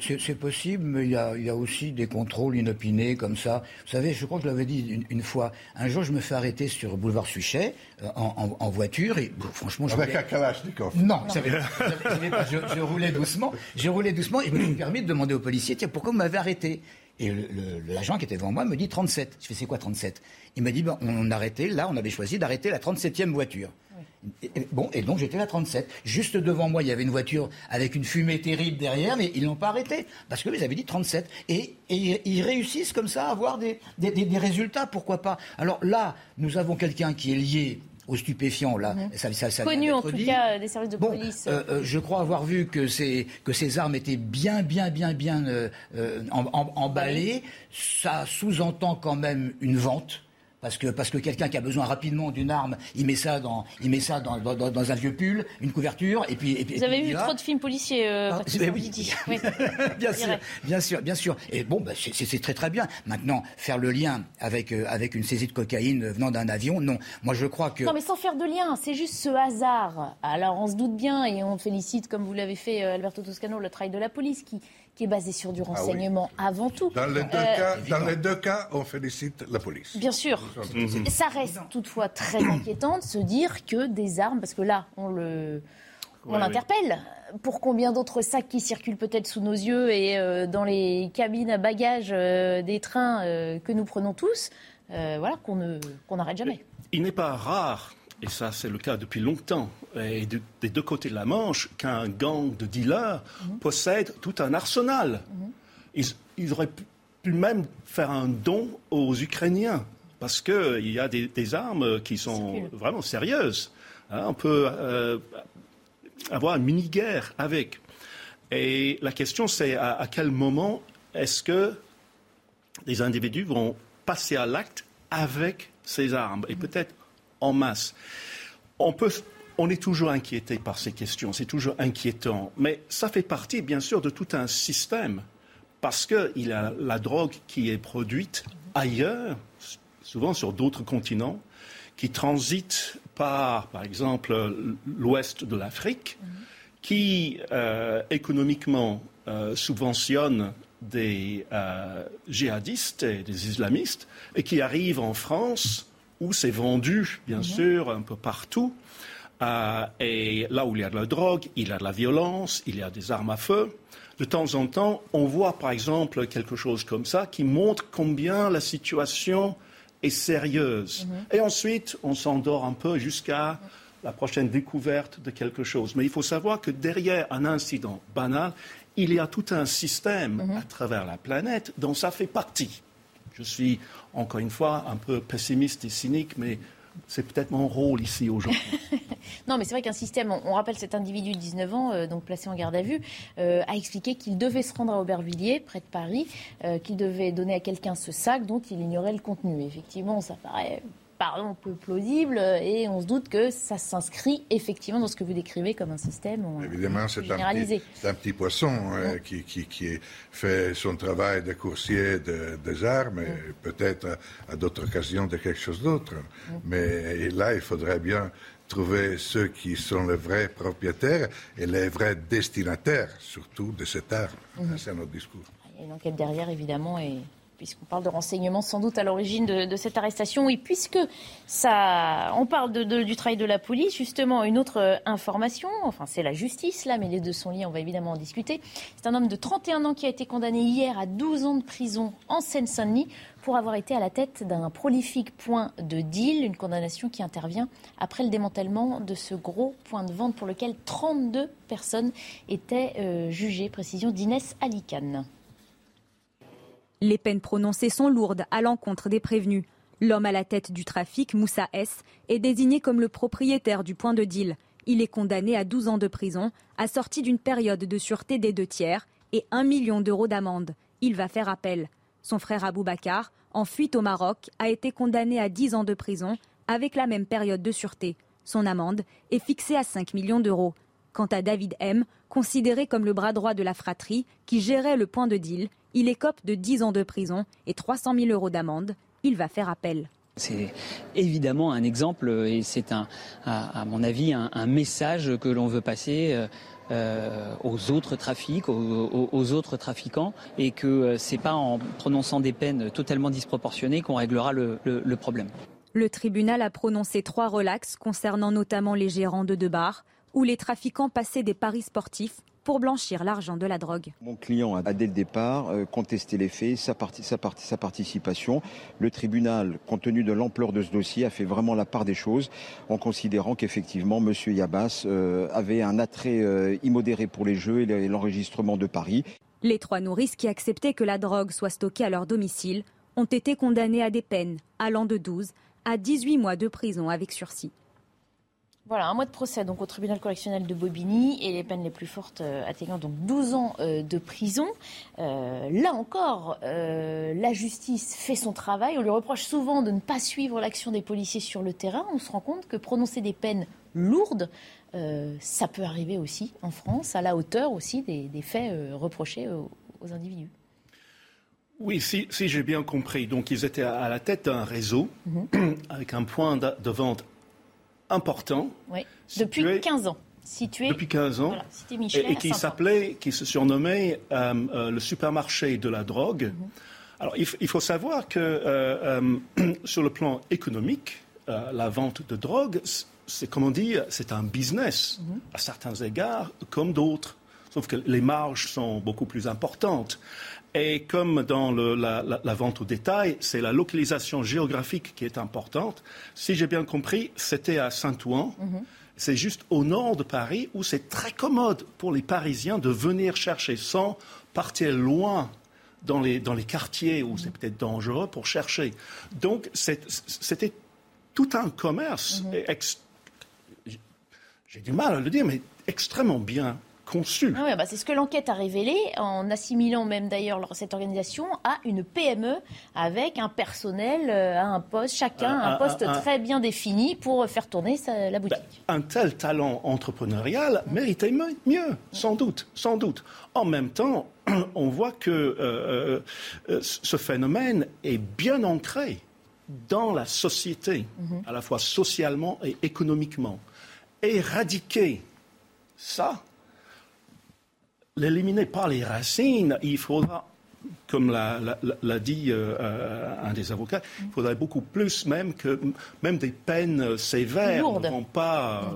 C'est- C'est possible, mais il y, a, il y a aussi des contrôles inopinés comme ça. Vous savez, je crois que je l'avais dit une, une fois. Un jour, je me fais arrêter sur boulevard Suchet euh, en, en- en voiture et bon, franchement, je Avec roulais- un Kalachnikov. Non, pas. Je roulais doucement. Je roulais doucement et je me suis permis de demander au policier tiens, pourquoi vous m'avez arrêté? Et le- le- l'agent qui était devant moi me dit 37. Je fais c'est quoi 37 Il m'a dit ben, on arrêtait, là, on avait choisi d'arrêter la 37e voiture. Et- bon, et donc j'étais la 37. Juste devant moi, il y avait une voiture avec une fumée terrible derrière, mais ils l'ont pas arrêté parce que ils avaient dit 37. Et, et ils réussissent comme ça à avoir des, des- des- des résultats, pourquoi pas Alors là, nous avons quelqu'un qui est lié aux stupéfiants, là. Ça, ça- ça vient connu en tout dit. cas des services de Bon, police. euh, euh, je crois avoir vu que ces, que ces armes étaient bien, bien, bien, bien euh, em- em- emballées. Ça sous-entend quand même une vente. Parce que, parce que quelqu'un qui a besoin rapidement d'une arme, il met ça, dans, il met ça dans, dans- un vieux pull, une couverture, et puis. Et Vous et avez puis vu va. trop de films policiers, euh, Ah, oui. Bien sûr, bien sûr, bien sûr. Et bon, bah, c'est très très bien. Maintenant, faire le lien avec euh, avec une saisie de cocaïne venant d'un avion, non. Moi, je crois que. Non, mais sans faire de lien, c'est juste ce hasard. Alors, on se doute bien et on félicite, comme vous l'avez fait, euh, Alberto Toscano, le travail de la police qui, qui est basé sur du Ah oui. renseignement avant tout. Dans les, deux Euh, cas, dans les deux cas, on félicite la police. Bien sûr. Mhm. Ça reste toutefois très inquiétant de se dire que des armes, parce que là, on le. On Ouais, l'interpelle. Pour combien d'autres sacs qui circulent peut-être sous nos yeux et euh, dans les cabines à bagages euh, des trains euh, que nous prenons tous, euh, voilà, qu'on ne- qu'on n'arrête jamais. Il n'est pas rare, et ça c'est le cas depuis longtemps, et de- des deux côtés de la Manche, qu'un gang de dealers possède tout un arsenal. Ils, ils auraient pu, même faire un don aux Ukrainiens, parce qu'il y a des, des armes qui sont vraiment sérieuses. Hein, on peut euh, avoir une mini-guerre avec. Et la question c'est à, à quel moment est-ce que les individus vont passer à l'acte avec ces armes, et peut-être en masse. On, peut, on est toujours inquiété par ces questions, c'est toujours inquiétant, mais ça fait partie, bien sûr, de tout un système, parce qu'il y a la drogue qui est produite ailleurs, souvent sur d'autres continents, qui transite par, par exemple, l'ouest de l'Afrique, qui euh, économiquement euh, subventionne des euh, djihadistes et des islamistes et qui arrivent en France où c'est vendu, bien sûr, un peu partout. Euh, et là où il y a de la drogue, il y a de la violence, il y a des armes à feu. De temps en temps, on voit par exemple quelque chose comme ça qui montre combien la situation est sérieuse. Et ensuite, on s'endort un peu jusqu'à la prochaine découverte de quelque chose. Mais il faut savoir que derrière un incident banal, il y a tout un système à travers la planète dont ça fait partie. Je suis, encore une fois, un peu pessimiste et cynique, mais c'est peut-être mon rôle ici aujourd'hui. Non, mais c'est vrai qu'un système, on, rappelle cet individu de 19 ans, euh, donc placé en garde à vue, euh, a expliqué qu'il devait se rendre à Aubervilliers, près de Paris, euh, qu'il devait donner à quelqu'un ce sac dont il ignorait le contenu. Effectivement, ça paraît un peu plausible et on se doute que ça s'inscrit effectivement dans ce que vous décrivez comme un système Évidemment, c'est un, un, petit poisson hein, qui, qui, qui, fait son travail de coursier de, des armes et peut-être à, d'autres occasions de quelque chose d'autre. Mais là, il faudrait bien trouver ceux qui sont les vrais propriétaires et les vrais destinataires, surtout de cette arme. Mhm. C'est notre discours. Il y a une enquête derrière, évidemment, et puisqu'on parle de renseignements sans doute à l'origine de, cette arrestation. Oui, puisque ça, on parle du travail de la police, justement, une autre euh, information, enfin c'est la justice là, mais les deux sont liés, on va évidemment en discuter. C'est un homme de 31 ans qui a été condamné hier à 12 ans de prison en Seine-Saint-Denis pour avoir été à la tête d'un prolifique point de deal, une condamnation qui intervient après le démantèlement de ce gros point de vente pour lequel 32 personnes étaient euh, jugées. Précision d'Inès Alicane. Les peines prononcées sont lourdes à l'encontre des prévenus. L'homme à la tête du trafic, Moussa S, est désigné comme le propriétaire du point de deal. Il est condamné à 12 ans de prison, assorti d'une période de sûreté des deux tiers et 1 million d'euros d'amende. Il va faire appel. Son frère Bakar, en fuite au Maroc, a été condamné à 10 ans de prison avec la même période de sûreté. Son amende est fixée à 5 millions d'euros. Quant à David M, considéré comme le bras droit de la fratrie qui gérait le point de deal, il écope de 10 ans de prison et 300 000 euros d'amende. Il va faire appel. C'est évidemment un exemple et c'est un, à, mon avis un, message que l'on veut passer euh, euh, aux autres trafics, aux, autres trafiquants, et que euh, c'est pas en prononçant des peines totalement disproportionnées qu'on réglera le, le, problème. Le tribunal a prononcé trois relax concernant notamment les gérants de deux bars, où les trafiquants passaient des paris sportifs pour blanchir l'argent de la drogue. Mon client a dès le départ euh, contesté les faits, sa, sa, sa, participation. Le tribunal, compte tenu de l'ampleur de ce dossier, a fait vraiment la part des choses en considérant qu'effectivement M. Yabas euh, avait un attrait euh, immodéré pour les jeux et l'enregistrement de Paris. Les trois nourrices qui acceptaient que la drogue soit stockée à leur domicile ont été condamnées à des peines allant de 12 à 18 mois de prison avec sursis. Voilà, un mois de procès donc au tribunal correctionnel de Bobigny et les peines les plus fortes euh, atteignant donc 12 ans euh, de prison. Euh, là encore, la justice fait son travail. On lui reproche souvent de ne pas suivre l'action des policiers sur le terrain. On se rend compte que prononcer des peines lourdes, ça peut arriver aussi en France, à la hauteur aussi des, faits reprochés aux, individus. Oui, si, j'ai bien compris. Donc, ils étaient à la tête d'un réseau mhm. avec un point de vente important. Oui. Depuis 15 ans. Situé, depuis 15 ans, et, qui s'appelait, qui se surnommait euh, euh, le supermarché de la drogue. Mhm. Alors, il, faut savoir que euh, sur le plan économique, la vente de drogue, c'est comme on dit, c'est un business mhm. à certains égards comme d'autres. Sauf que les marges sont beaucoup plus importantes. Et comme dans la, vente au détail, c'est la localisation géographique qui est importante. Si j'ai bien compris, c'était à Saint-Ouen. Mhm. C'est juste au nord de Paris où c'est très commode pour les Parisiens de venir chercher sans partir loin dans les, dans les quartiers où c'est peut-être dangereux pour chercher. Donc c'était tout un commerce, mhm. j'ai du mal à le dire, mais extrêmement bien Ah bah, c'est ce que l'enquête a révélé, en assimilant même d'ailleurs cette organisation à une PME avec un personnel euh, à un poste, chacun un, poste très bien défini pour faire tourner la boutique. Bah, un tel talent entrepreneurial méritait mieux, sans doute, sans doute. En même temps, on voit que euh, euh, ce phénomène est bien ancré dans la société, mhm. à la fois socialement et économiquement. Éradiquer ça, l'éliminer par les racines, il faudra, comme l'a dit euh, euh, un des avocats, il faudrait beaucoup plus même que même des peines sévères Lourdes. ne vont pas.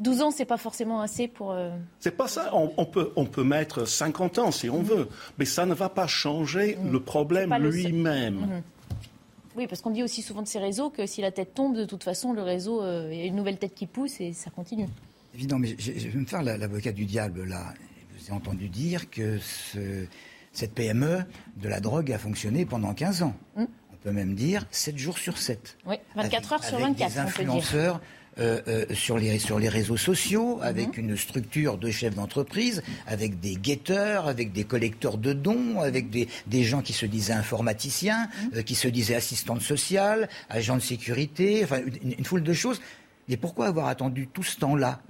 12 euh, ans, c'est pas forcément assez pour. C'est pas ça. On, peut, on peut mettre 50 ans si on mm. veut, mais ça ne va pas changer mm. le problème lui-même. Mm-hmm. Oui, parce qu'on dit aussi souvent de ces réseaux que si la tête tombe, de toute façon, le réseau, il y a une nouvelle tête qui pousse et ça continue. Évidemment, mais je vais me faire l'avocat du diable là j'ai entendu dire que cette PME de la drogue a fonctionné pendant 15 ans. Mm. On peut même dire 7 jours sur 7. Oui, 24 heures sur 24. Des influenceurs sur, les, sur les réseaux sociaux, avec mhm. une structure de chefs d'entreprise, avec des guetteurs, avec des collecteurs de dons, avec des, des gens qui se disaient informaticiens, mhm. qui se disaient assistantes sociales, agents de sécurité, enfin une, foule de choses. Mais pourquoi avoir attendu tout ce temps-là?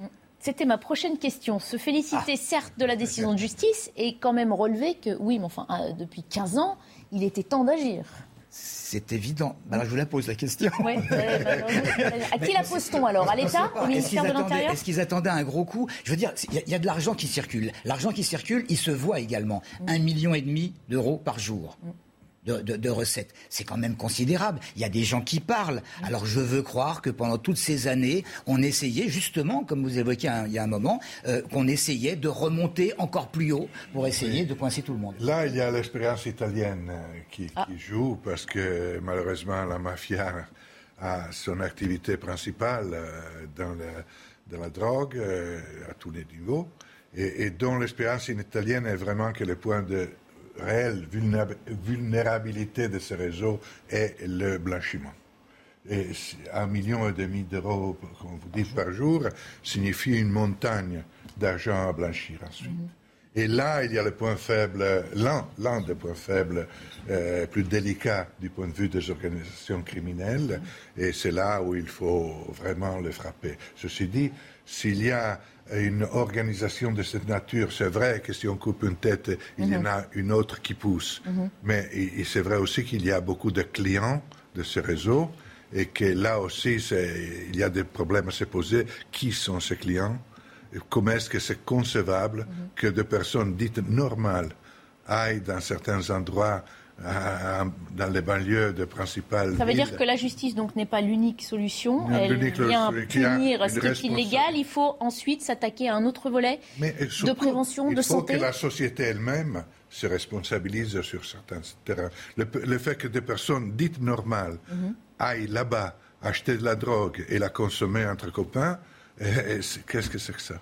C'était ma prochaine question. Se féliciter ah. certes de la décision de justice et quand même relever que, oui, mais enfin, depuis 15 ans, il était temps d'agir. C'est évident. Alors bah, je vous la pose la question. Ouais, à qui la pose-t-on alors? À l'État Au ministère de l'Intérieur? Est-ce qu'ils attendaient un gros coup? Je veux dire, il y, a de l'argent qui circule. L'argent qui circule, il se voit également. Mm. Un million et demi d'euros par jour. De, recettes. C'est quand même considérable. Il y a des gens qui parlent. Alors je veux croire que pendant toutes ces années, on essayait justement, comme vous évoquiez il y a un moment, euh, qu'on essayait de remonter encore plus haut pour essayer de coincer tout le monde. Là, il y a l'expérience italienne euh, qui, ah. joue parce que malheureusement la mafia a son activité principale euh, dans, le, dans la drogue à tous les niveaux et, et dont l'expérience italienne est vraiment que le point de réelle vulnérabilité de ce réseau est le blanchiment. Et un million et demi d'euros, comme vous dites, par jour, signifie une montagne d'argent à blanchir ensuite. Mhm. Et là, il y a le point faible, l'un, des points faibles euh, plus délicats du point de vue des organisations criminelles, mhm. et c'est là où il faut vraiment le frapper. Ceci dit, s'il y a une organisation de cette nature, c'est vrai que si on coupe une tête, il y en a une autre qui pousse. Mhm. Mais c'est vrai aussi qu'il y a beaucoup de clients de ce réseau et que là aussi, il y a des problèmes à se poser. Qui sont ces clients? Comment est-ce que c'est concevable mhm. que des personnes dites normales aillent dans certains endroits dans les banlieues de principales Ça veut dire que la justice donc n'est pas l'unique solution. Elle vient punir ce qui est illégal. Il faut ensuite s'attaquer à un autre volet de prévention, de santé. Il faut que la société elle-même se responsabilise sur certains terrains. Le, fait que des personnes dites normales mhm. aillent là-bas acheter de la drogue et la consommer entre copains, qu'est-ce que c'est que ça?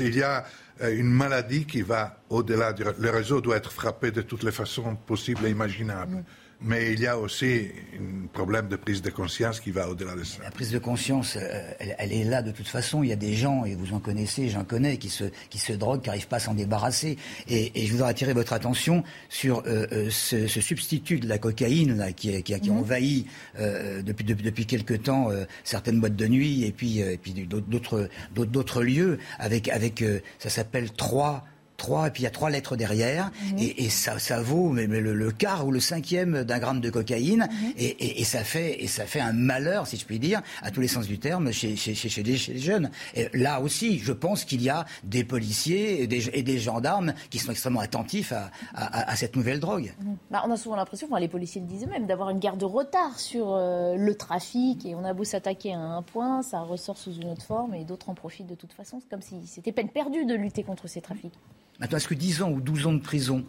Il y a euh, une maladie qui va au-delà du... Le réseau doit être frappé de toutes les façons possibles et imaginables. Mais il y a aussi un problème de prise de conscience qui va au-delà de ça. La prise de conscience, euh, elle, est là de toute façon. Il y a des gens, et vous en connaissez, j'en connais, qui se, qui se droguent, qui n'arrivent pas à s'en débarrasser. Et, je voudrais attirer votre attention sur euh, euh, ce, substitut de la cocaïne là, qui, qui, qui mhm. envahit depuis, depuis, depuis quelque temps certaines boîtes de nuit et puis, et puis d'autres, d'autres lieux avec, avec ça s'appelle trois trois, et puis il y a trois lettres derrière, mhm. et, ça, ça vaut mais, le, quart ou le cinquième d'un gramme de cocaïne, mhm. et, ça fait, et ça fait un malheur, si je puis dire, à tous les sens du terme, chez, chez, chez, les, jeunes. Et là aussi, je pense qu'il y a des policiers et des, gendarmes qui sont extrêmement attentifs à, à, cette nouvelle drogue. Mhm. Bah, on a souvent l'impression, enfin, les policiers le disaient même, d'avoir une garde de retard sur euh, le trafic, et on a beau s'attaquer à un point, ça ressort sous une autre forme, et d'autres en profitent de toute façon. C'est comme si c'était peine perdue de lutter contre ces trafics. Maintenant, est-ce que 10 ans ou 12 ans de prison,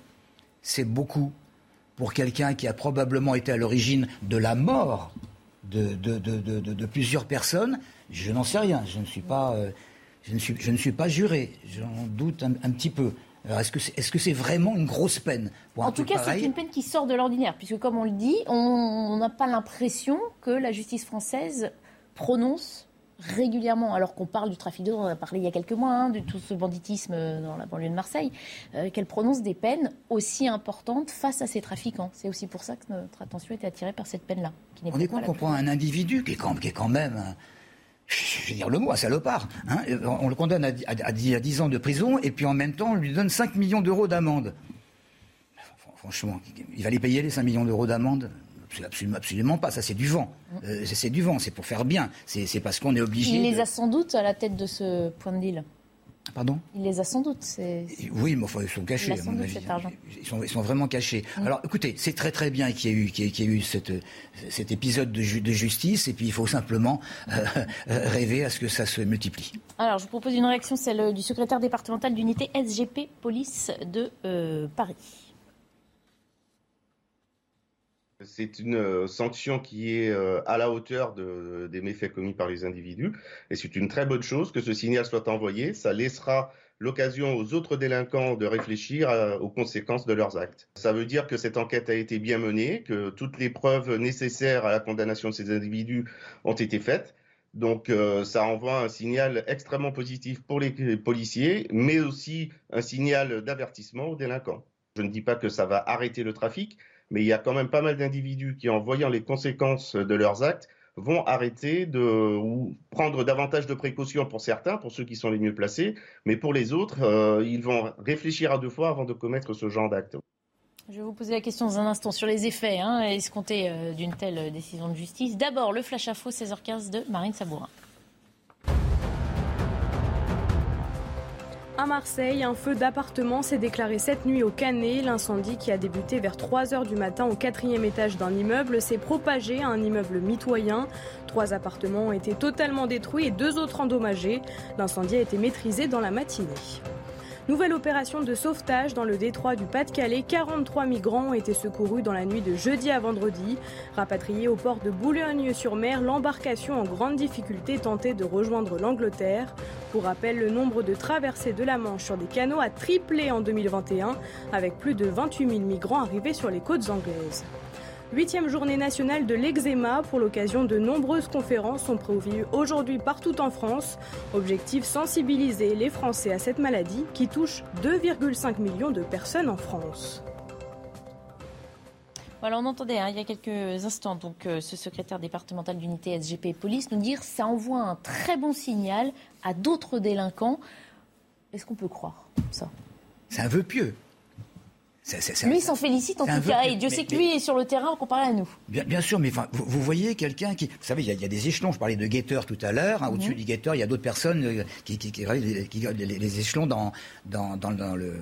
c'est beaucoup pour quelqu'un qui a probablement été à l'origine de la mort de, plusieurs personnes Je n'en sais rien. Je ne suis pas, euh, je ne suis, je ne suis pas juré. J'en doute un, petit peu. est-ce que c'est est -ce c'est vraiment une grosse peine En tout cas, c'est une peine qui sort de l'ordinaire, puisque comme on le dit, on n'a pas l'impression que la justice française prononce régulièrement, alors qu'on parle du trafic de drogue, on a parlé il y a quelques mois, hein, de tout ce banditisme dans la banlieue de Marseille, euh, qu'elle prononce des peines aussi importantes face à ces trafiquants. C'est aussi pour ça que notre attention était attirée par cette peine-là. On est qu'on prend un individu qui est quand, qui est quand même je vais dire le mot, un salopard. Hein. On le condamne à, à, 10 ans de prison et puis en même temps on lui donne 5 millions d'euros d'amende. Franchement, il va les payer les 5 millions d'euros d'amende? Absolument, absolument pas. Ça, c'est du vent. Euh, c'est du vent. C'est pour faire bien. C'est parce qu'on est obligé. Il les a sans doute à la tête de ce point de deal. Pardon? Il les a sans doute. Oui, mais enfin, ils sont cachés, à mon avis. Ils sont, ils sont, vraiment cachés. Mm. Alors, écoutez, c'est très très bien qu'il y ait eu, qu'il y, ait eu cette, cet épisode de, de, justice, et puis il faut simplement euh, rêver à ce que ça se multiplie. Alors, je vous propose une réaction, celle du secrétaire départemental d'unité SGP Police de euh, Paris. C'est une euh, sanction qui est euh, à la hauteur des méfaits commis par les individus. Et c'est une très bonne chose que ce signal soit envoyé. Ça laissera l'occasion aux autres délinquants de réfléchir euh, aux conséquences de leurs actes. Ça veut dire que cette enquête a été bien menée, que toutes les preuves nécessaires à la condamnation de ces individus ont été faites. Donc ça envoie un signal extrêmement positif pour les policiers, mais aussi un signal d'avertissement aux délinquants. Je ne dis pas que ça va arrêter le trafic, mais il y a quand même pas mal d'individus qui, en voyant les conséquences de leurs actes, vont arrêter de ou prendre davantage de précautions pour certains, pour ceux qui sont les mieux placés, mais pour les autres, euh, ils vont réfléchir à deux fois avant de commettre ce genre d'acte. Je vais vous poser la question dans un instant sur les effets hein, escomptés euh, d'une telle décision de justice. D'abord, le flash info 16h15 de Marine Sabourin. À Marseille, un feu d'appartement s'est déclaré cette nuit au Canet. L'incendie qui a débuté vers 3 h du matin au quatrième étage d'un immeuble s'est propagé à un immeuble mitoyen. Trois appartements ont été totalement détruits et deux autres endommagés. L'incendie a été maîtrisé dans la matinée. Nouvelle opération de sauvetage dans le détroit du Pas-de-Calais. 43 migrants ont été secourus dans la nuit de jeudi à vendredi. Rapatriés au port de Boulogne-sur-Mer, l'embarcation en grande difficulté tentait de rejoindre l'Angleterre. Pour rappel, le nombre de traversées de la Manche sur des canaux a triplé en 2021, avec plus de 28 000 migrants arrivés sur les côtes anglaises. Huitième journée nationale de l'eczéma. Pour l'occasion, de nombreuses conférences sont prévues aujourd'hui partout en France. Objectif sensibiliser les Français à cette maladie qui touche 2,5 millions de personnes en France. Voilà, on entendait hein, il y a quelques instants donc euh, ce secrétaire départemental d'unité SGP Police nous dire ça envoie un très bon signal à d'autres délinquants. Est-ce qu'on peut croire ça? C'est un vœu pieux lui s'en félicite en tout cas, et Dieu sait que lui est sur le terrain comparé à nous. Bien, sûr, mais vous, vous, voyez quelqu'un qui... Vous savez, il y, a, des échelons, je parlais de guetteur tout à l'heure, hein, au-dessus mhm. du guetteur, il y a d'autres personnes euh, qui, qui, qui, les, échelons dans, dans, dans, le,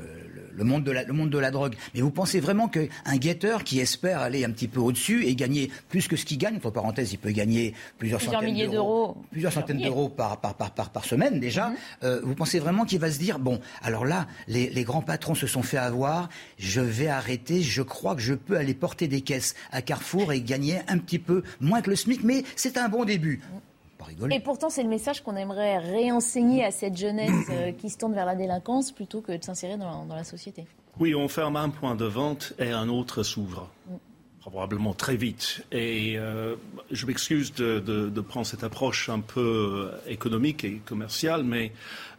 le, monde de la, le monde de la drogue. Mais vous pensez vraiment qu'un guetteur qui espère aller un petit peu au-dessus et gagner plus que ce qu'il gagne, entre parenthèses, il peut gagner plusieurs, centaines d'euros, plusieurs centaines d'euros par, par, par, par, par semaine déjà, mhm. euh, vous pensez vraiment qu'il va se dire, bon, alors là, les, les grands patrons se sont fait avoir, je vais arrêter, je crois que je peux aller porter des caisses à Carrefour et gagner un petit peu moins que le SMIC, mais c'est un bon début. Et pourtant, c'est le message qu'on aimerait réenseigner à cette jeunesse euh, qui se tourne vers la délinquance plutôt que de s'insérer dans, la société. Oui, on ferme un point de vente et un autre s'ouvre. Mm probablement très vite. Et euh, je m'excuse de, prendre cette approche un peu économique et commerciale, mais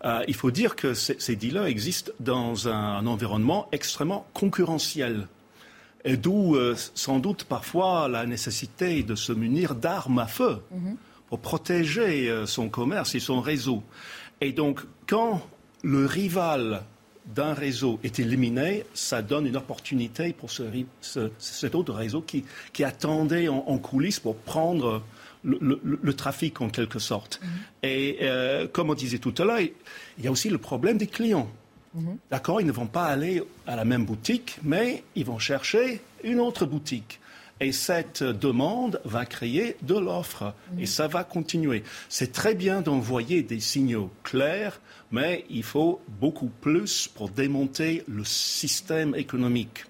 euh, il faut dire que ces dealers existent dans un, environnement extrêmement concurrentiel. Et d'où euh, sans doute parfois la nécessité de se munir d'armes à feu mm-hmm. pour protéger son commerce et son réseau. Et donc, quand le rival d'un réseau est éliminé, ça donne une opportunité pour ce, cet autre réseau qui, qui attendait en, coulisses pour prendre le, trafic en quelque sorte. Mhm. Et euh, comme on disait tout à l'heure, il y a aussi le problème des clients. Mhm. D'accord, ils ne vont pas aller à la même boutique, mais ils vont chercher une autre boutique. Et cette demande va créer de l'offre. Et ça va continuer. C'est très bien d'envoyer des signaux clairs mais il faut beaucoup plus pour démonter le système économique.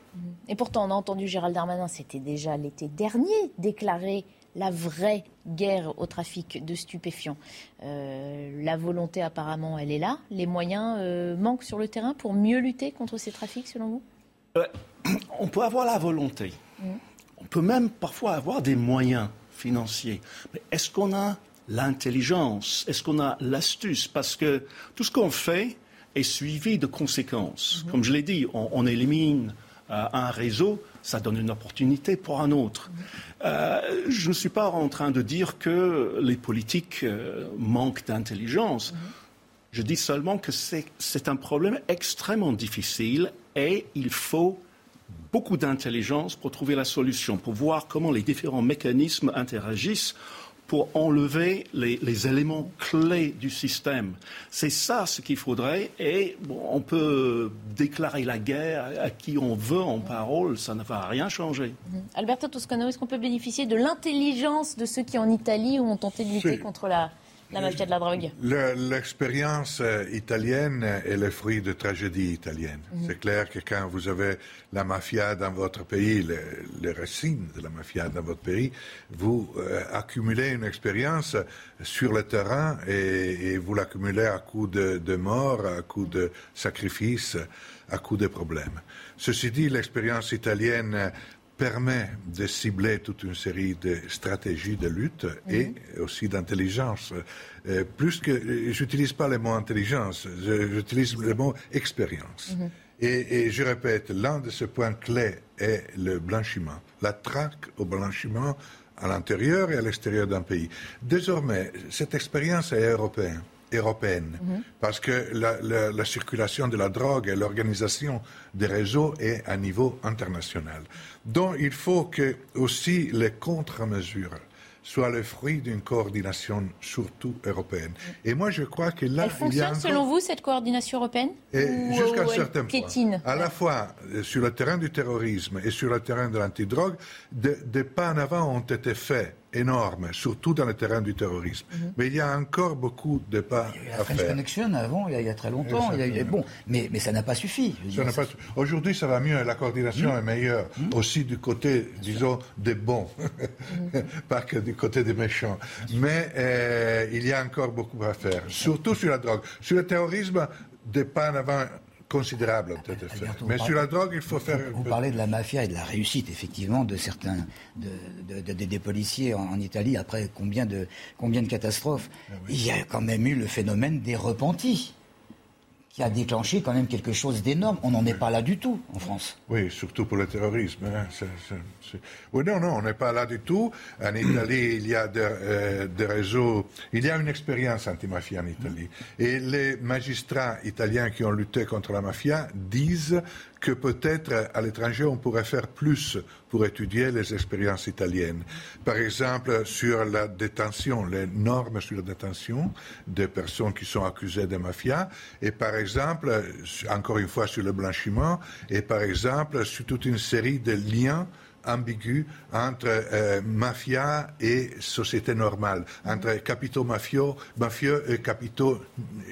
Et pourtant, on a entendu Gérald Darmanin, c'était déjà l'été dernier, déclarer la vraie guerre au trafic de stupéfiants. Euh, la volonté, apparemment, elle est là. Les moyens euh, manquent sur le terrain pour mieux lutter contre ces trafics, selon vous? Euh, On peut avoir la volonté. On peut même parfois avoir des moyens financiers. Mais est-ce qu'on a l'intelligence? Est-ce qu'on a l'astuce? Parce que tout ce qu'on fait est suivi de conséquences. Mhm. Comme je l'ai dit, on, élimine euh, un réseau, ça donne une opportunité pour un autre. Mhm. Euh, je ne suis pas en train de dire que les politiques euh, manquent d'intelligence. Mhm. Je dis seulement que c'est un problème extrêmement difficile et il faut beaucoup d'intelligence pour trouver la solution, pour voir comment les différents mécanismes interagissent pour enlever les, éléments clés du système. C'est ça ce qu'il faudrait. Et on peut déclarer la guerre à qui on veut en parole, ça ne va rien changer. Alberto Toscano, est-ce qu'on peut bénéficier de l'intelligence de ceux qui en Italie ont tenté de lutter contre la, la mafia de la drogue L'expérience euh, italienne est le fruit de tragédies italiennes. Mhm. C'est clair que quand vous avez la mafia dans votre pays, les, racines de la mafia dans votre pays, vous euh, accumulez une expérience sur le terrain et, vous l'accumulez à coup de, de mort, à coup de sacrifices, à coup de problèmes. Ceci dit, l'expérience italienne permet de cibler toute une série de stratégies de lutte et Mhm. aussi d'intelligence. Euh, plus que, j'utilise pas le mot intelligence, j'utilise le mot expérience. Mhm. Et, et je répète, l'un de ces points clés est le blanchiment, la traque au blanchiment à l'intérieur et à l'extérieur d'un pays. Désormais, cette expérience est européenne. Européenne, parce que la, la- la circulation de la drogue et l'organisation des réseaux est à niveau international. Donc il faut que aussi les contre-mesures soient le fruit d'une coordination surtout européenne. Et moi je crois que là, Elle il y a fonctionne encore- selon vous, cette coordination européenne Ou- jusqu'à un certain point. À la fois euh, sur le terrain du terrorisme et sur le terrain de l'antidrogue, de- des pas en avant ont été faits énormes, surtout dans le terrain du terrorisme. Mais il y a encore beaucoup de pas La à French faire. Connection avant, il y a, il y a très longtemps. il y a eu- bon, mais, mais ça n'a pas suffi. Aujourd'hui, ça va mieux, la coordination Mm. est meilleure, aussi du côté, disons, des bons, pas que du côté des méchants. Mais euh, il y a encore beaucoup à faire, surtout sur la drogue. Sur le terrorisme, des pas en avant considérables ont été faits. Mais sur la drogue, il faut faire... Vous parlez de la mafia et de la réussite, effectivement, de certains, de, de- de- de- des policiers en, en Italie, après combien de, combien de catastrophes. Ah Il y a quand même eu le phénomène des repentis, qui a déclenché quand même quelque chose d'énorme. On n'en est pas là du tout en France. Oui, surtout pour le terrorisme. hein. Oui, non, non, on n'est pas là du tout. En Italie, il y a des, euh, des réseaux, il y a une expérience antimafia en Italie. Et les magistrats italiens qui ont lutté contre la mafia disent que peut-être à l'étranger, on pourrait faire plus pour étudier les expériences italiennes. Par exemple, sur la détention, les normes sur la détention des personnes qui sont accusées de mafia, et par exemple, encore une fois sur le blanchiment, et par exemple sur toute une série de liens ambigus entre euh, mafia et société normale, entre capitaux mafieux, mafieux et capitaux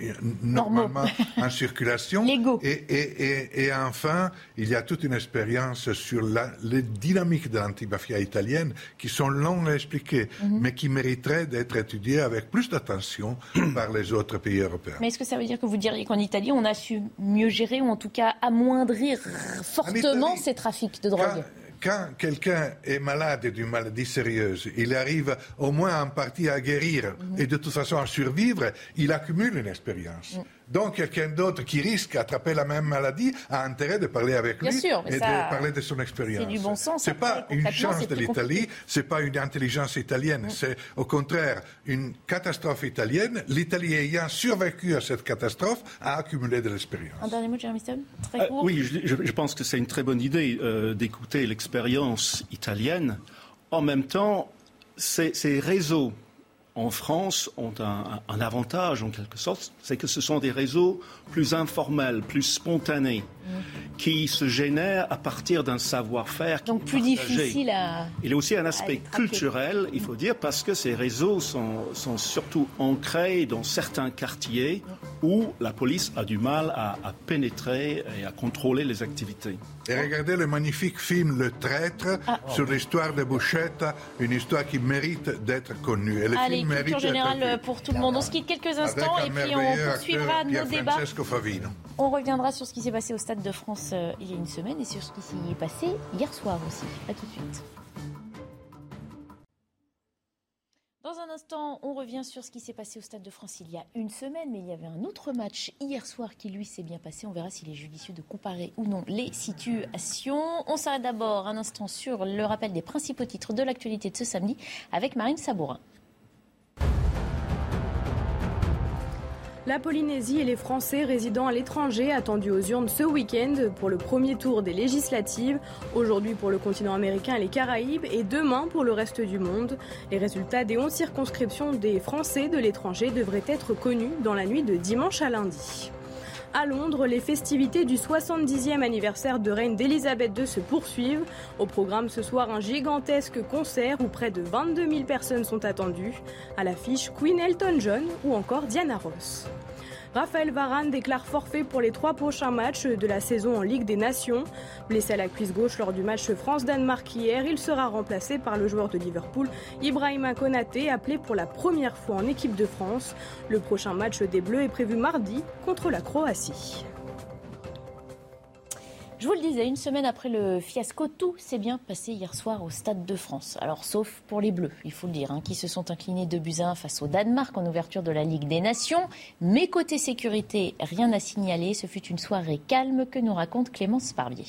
euh, normalement en circulation. Et, et, et, et enfin, il y a toute une expérience sur la, les dynamiques de l'antimafia italienne qui sont longues à expliquer, Mhm. mais qui mériteraient d'être étudiées avec plus d'attention par les autres pays européens. Mais est-ce que ça veut dire que vous diriez qu'en Italie, on a su mieux gérer ou en tout cas amoindrir fortement ces trafics de drogue? Quand quelqu'un est malade d'une maladie sérieuse, il arrive au moins en partie à guérir Mhm. et de toute façon à survivre, il accumule une expérience. Mm. Donc quelqu'un d'autre qui risque d'attraper la même maladie a intérêt de parler avec Bien lui sûr, et ça, de parler de son expérience. c'est du bon sens. C'est pas une chance de l'Italie, c'est pas une intelligence italienne, c'est au contraire une catastrophe italienne. L'Italie ayant survécu à cette catastrophe a accumulé de l'expérience. Un dernier mot, Jeremy Stone Très Euh, court. oui, je, je- je pense que c'est une très bonne idée euh, d'écouter l'expérience italienne. En même temps, ces, ces réseaux en France ont un, un avantage en quelque sorte, c'est que ce sont des réseaux plus informels, plus spontanés, qui se génèrent à partir d'un savoir-faire. Donc plus difficile à. Il y a aussi un aspect culturel, il faut dire, parce que ces réseaux sont, sont surtout ancrés dans certains quartiers où la police a du mal à, à pénétrer et à contrôler les activités. Et regardez le magnifique film Le Traître Ah. sur l'histoire de Bouchette, une histoire qui mérite d'être connue. Et le Allez, film culture générale pour tout le monde. On se quitte quelques instants et puis on poursuivra nos débats. On reviendra sur ce qui s'est passé au Stade de France euh, il y a une semaine et sur ce qui s'y est passé hier soir aussi. A tout de suite. Dans un instant, on revient sur ce qui s'est passé au Stade de France il y a une semaine, mais il y avait un autre match hier soir qui lui s'est bien passé. On verra s'il est judicieux de comparer ou non les situations. On s'arrête d'abord un instant sur le rappel des principaux titres de l'actualité de ce samedi avec Marine Sabourin. La Polynésie et les Français résidant à l'étranger attendus aux urnes ce week-end pour le premier tour des législatives, aujourd'hui pour le continent américain et les Caraïbes et demain pour le reste du monde. Les résultats des 11 circonscriptions des Français de l'étranger devraient être connus dans la nuit de dimanche à lundi. À Londres, les festivités du 70e anniversaire de reine d'Elisabeth II se poursuivent. Au programme ce soir, un gigantesque concert où près de 22 000 personnes sont attendues. À l'affiche, Queen Elton John ou encore Diana Ross. Raphaël Varane déclare forfait pour les trois prochains matchs de la saison en Ligue des Nations. Blessé à la cuisse gauche lors du match France-Danemark hier, il sera remplacé par le joueur de Liverpool, Ibrahima Konaté, appelé pour la première fois en équipe de France. Le prochain match des Bleus est prévu mardi contre la Croatie. Je vous le disais, une semaine après le fiasco, tout s'est bien passé hier soir au Stade de France. Alors, sauf pour les Bleus, il faut le dire, hein, qui se sont inclinés de buts 1 face au Danemark en ouverture de la Ligue des Nations. Mais côté sécurité, rien à signaler. Ce fut une soirée calme que nous raconte Clémence Barbier.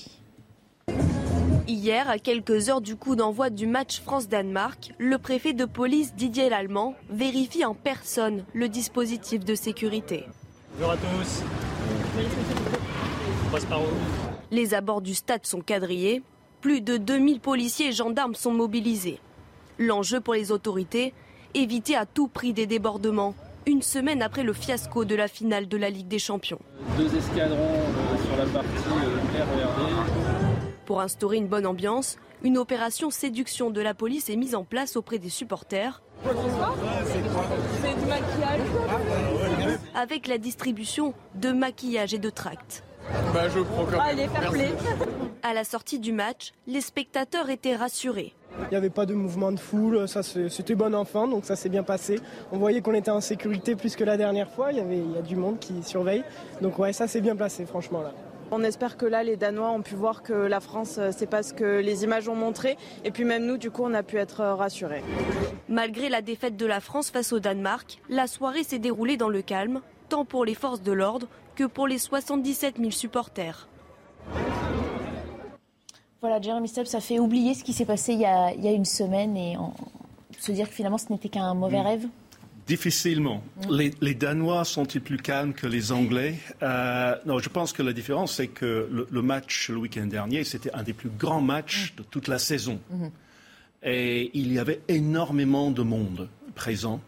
Hier, à quelques heures du coup d'envoi du match France-Danemark, le préfet de police Didier Lallemand vérifie en personne le dispositif de sécurité. Bonjour à tous. Les abords du stade sont quadrillés. Plus de 2000 policiers et gendarmes sont mobilisés. L'enjeu pour les autorités, éviter à tout prix des débordements, une semaine après le fiasco de la finale de la Ligue des Champions. Deux escadrons euh, sur la partie euh, pour instaurer une bonne ambiance, une opération séduction de la police est mise en place auprès des supporters. Avec la distribution de maquillage et de tracts. Bah, je Allez, À la sortie du match, les spectateurs étaient rassurés. Il n'y avait pas de mouvement de foule, ça c'était bon enfant, donc ça s'est bien passé. On voyait qu'on était en sécurité plus que la dernière fois, il y, avait, il y a du monde qui surveille. Donc ouais, ça s'est bien passé franchement là. On espère que là, les Danois ont pu voir que la France, euh, c'est pas ce que les images ont montré. Et puis même nous, du coup, on a pu être euh, rassurés. Malgré la défaite de la France face au Danemark, la soirée s'est déroulée dans le calme, tant pour les forces de l'ordre que pour les 77 000 supporters. Voilà, Jeremy Stubbs, ça fait oublier ce qui s'est passé il y, a, une semaine et se dire que finalement ce n'était qu'un mauvais mm. rêve Difficilement. Mm. Les, Danois sont-ils plus calmes que les Anglais? Euh, Non, je pense que la différence, c'est que le, match le week-end dernier, c'était un des plus grands matchs mm. de toute la saison. Mm-hmm. Et il y avait énormément de monde présent.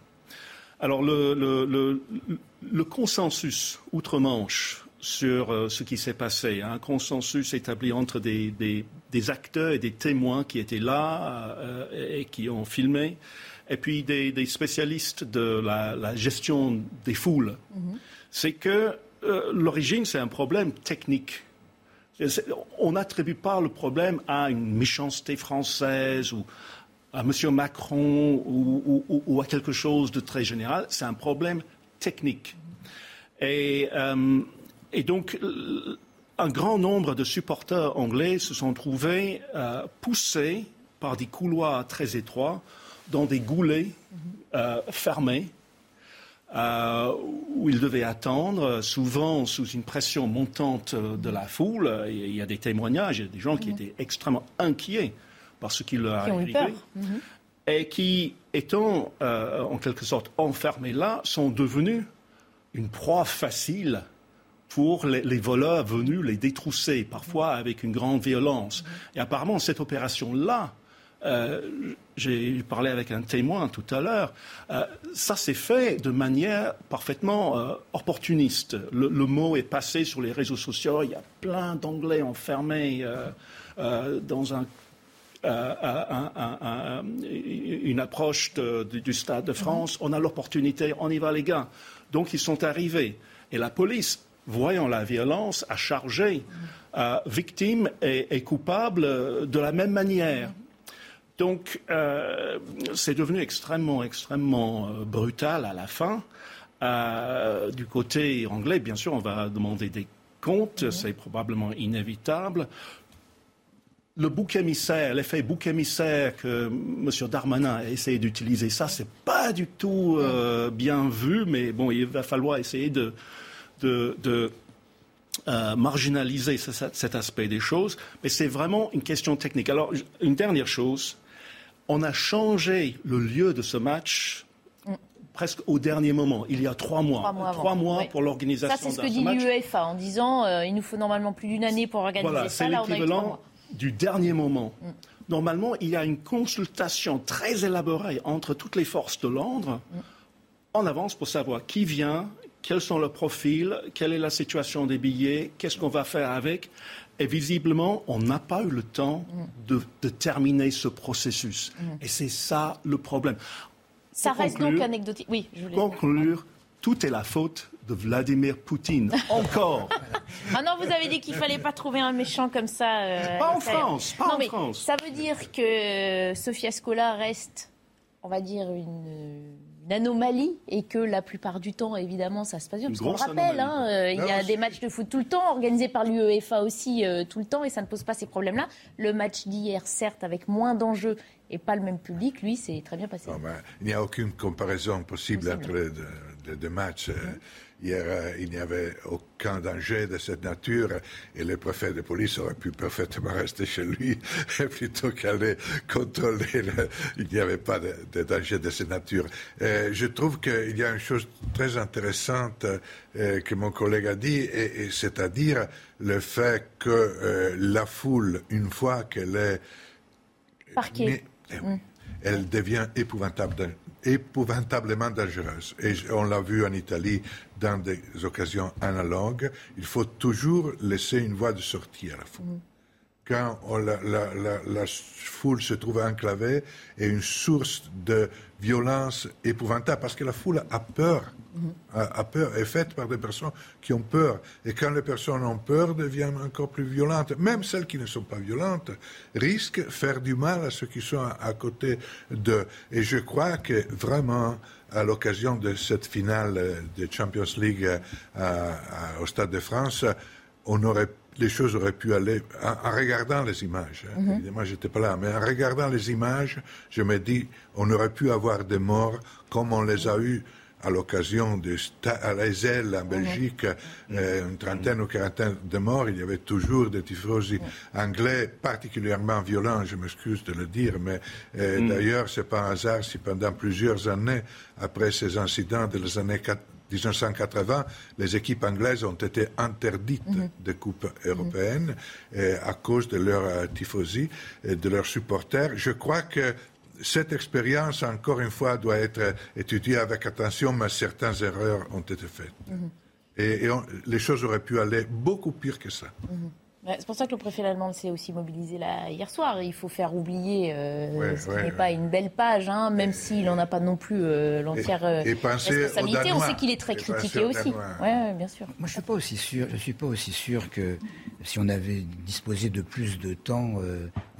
Alors, le, consensus outre-Manche sur euh, ce qui s'est passé, un consensus établi entre des, acteurs et des témoins qui étaient là euh, et qui ont filmé, et puis des, spécialistes de la, gestion des foules, mhm. c'est que euh, l'origine, c'est un problème technique. On n'attribue pas le problème à une méchanceté française ou à M. Macron ou, à quelque chose de très général. C'est un problème technique. Et, euh, et donc, un grand nombre de supporters anglais se sont trouvés euh, poussés par des couloirs très étroits dans des goulets euh, fermés euh, où ils devaient attendre, souvent sous une pression montante de la foule. Il y a des témoignages, il y a des gens qui étaient extrêmement inquiets par ce qui leur arrivé. Mhm. Et qui, étant euh, en quelque sorte enfermés là, sont devenus une proie facile pour les, voleurs venus les détrousser, parfois avec une grande violence. Et apparemment, cette opération-là, euh, j'ai parlé avec un témoin tout à l'heure. Euh, ça s'est fait de manière parfaitement euh, opportuniste. Le, mot est passé sur les réseaux sociaux. Il y a plein d'Anglais enfermés dans un, une approche du Stade de France. On a l'opportunité, on y va les gars. Donc ils sont arrivés. Et la police, voyant la violence, a chargé victime et, et coupable de la même manière. Donc, euh, c'est devenu extrêmement, extrêmement euh, brutal à la fin. Euh, du côté anglais, bien sûr, on va demander des comptes, mhm. c'est probablement inévitable. Le bouc émissaire, l'effet bouc émissaire que M. Darmanin a essayé d'utiliser, ça, c'est pas du tout mhm. bien vu, mais bon, il va falloir essayer de, de, marginaliser cet aspect des choses, mais c'est vraiment une question technique. Alors, une dernière chose, on a changé le lieu de ce match presque au dernier moment, il y a trois mois. Trois mois, pour l'organisation. Ça, c'est ce que dit l'UEFA en disant euh, il nous faut normalement plus d'une année pour organiser voilà, ça. C'est l'équivalent du dernier moment. Mm. Normalement, il y a une consultation très élaborée entre toutes les forces de l'ordre mm. en avance pour savoir qui vient, quels sont leurs profils, quelle est la situation des billets, qu'est-ce qu'on va faire avec. Et visiblement, on n'a pas eu le temps de, terminer ce processus. Mm. Et c'est ça le problème. Ça reste donc anecdotique. Oui, je voulais conclure. Tout est la faute de Vladimir Poutine. Encore. ah non, vous avez dit qu'il fallait pas trouver un méchant comme ça. Euh, pas en France. Pas en France. Ça veut dire que ce fiasco-là reste, on va dire, une une anomalie et que la plupart du temps, évidemment, ça se passe bien. Parce qu'on le rappelle, hein, euh, il y a des matchs de foot tout le temps, organisés par l'UEFA aussi euh, tout le temps, et ça ne pose pas ces problèmes-là. Le match d'hier, certes, avec moins d'enjeux et pas le même public, lui, c'est très bien passé. Ben, il n'y a aucune comparaison possible, entre les deux, matchs. Euh, Hier, euh, il n'y avait aucun danger de cette nature et le préfet de police aurait pu parfaitement rester chez lui plutôt qu'aller contrôler. Il n'y avait pas de, danger de cette nature. Euh, je trouve qu'il y a une chose très intéressante euh, que mon collègue a dit, et, c'est-à-dire le fait que la foule, une fois qu'elle est... Parquée. Eh mm. Elle devient épouvantable épouvantablement dangereuse. Et on l'a vu en Italie dans des occasions analogues. Il faut toujours laisser une voie de sortie à la foule. Mm. Quand la, foule se trouve enclavée et une source de violence épouvantable, parce que la foule a peur a, peur, est faite par des personnes qui ont peur. Et quand les personnes ont peur, deviennent encore plus violentes. Même celles qui ne sont pas violentes risquent de faire du mal à ceux qui sont à, côté d'eux. Et je crois que vraiment, à l'occasion de cette finale de Champions League euh, au Stade de France, on aurait les choses auraient pu aller en, regardant les images. Hein. Mhm. Évidemment, j'étais pas là, mais en regardant les images, je me dis, on aurait pu avoir des morts comme on les a eus à l'occasion de à en Belgique, euh, une trentaine ou quarantaine de morts. Il y avait toujours des tifosi anglais particulièrement violents, je m'excuse de le dire, mais euh, d'ailleurs, c'est pas un hasard si pendant plusieurs années, après ces incidents des années 1980, les équipes anglaises ont été interdites mm-hmm. de Coupe européenne euh, à cause de leur tifosi et de leurs supporters. Je crois que cette expérience, encore une fois, doit être étudiée avec attention, mais certaines erreurs ont été faites. Mhm. Et, les choses auraient pu aller beaucoup pire que ça. Mhm. C'est pour ça que le préfet allemand s'est aussi mobilisé là, hier soir. Il faut faire oublier euh, ce qui n'est pas une belle page, hein, même s'il n'en a pas non plus euh, l'entière euh, responsabilité. On sait qu'il est très critiqué aussi. Ouais, bien sûr. Moi, je suis pas aussi sûr. Je suis pas aussi sûr que si on avait disposé de plus de temps,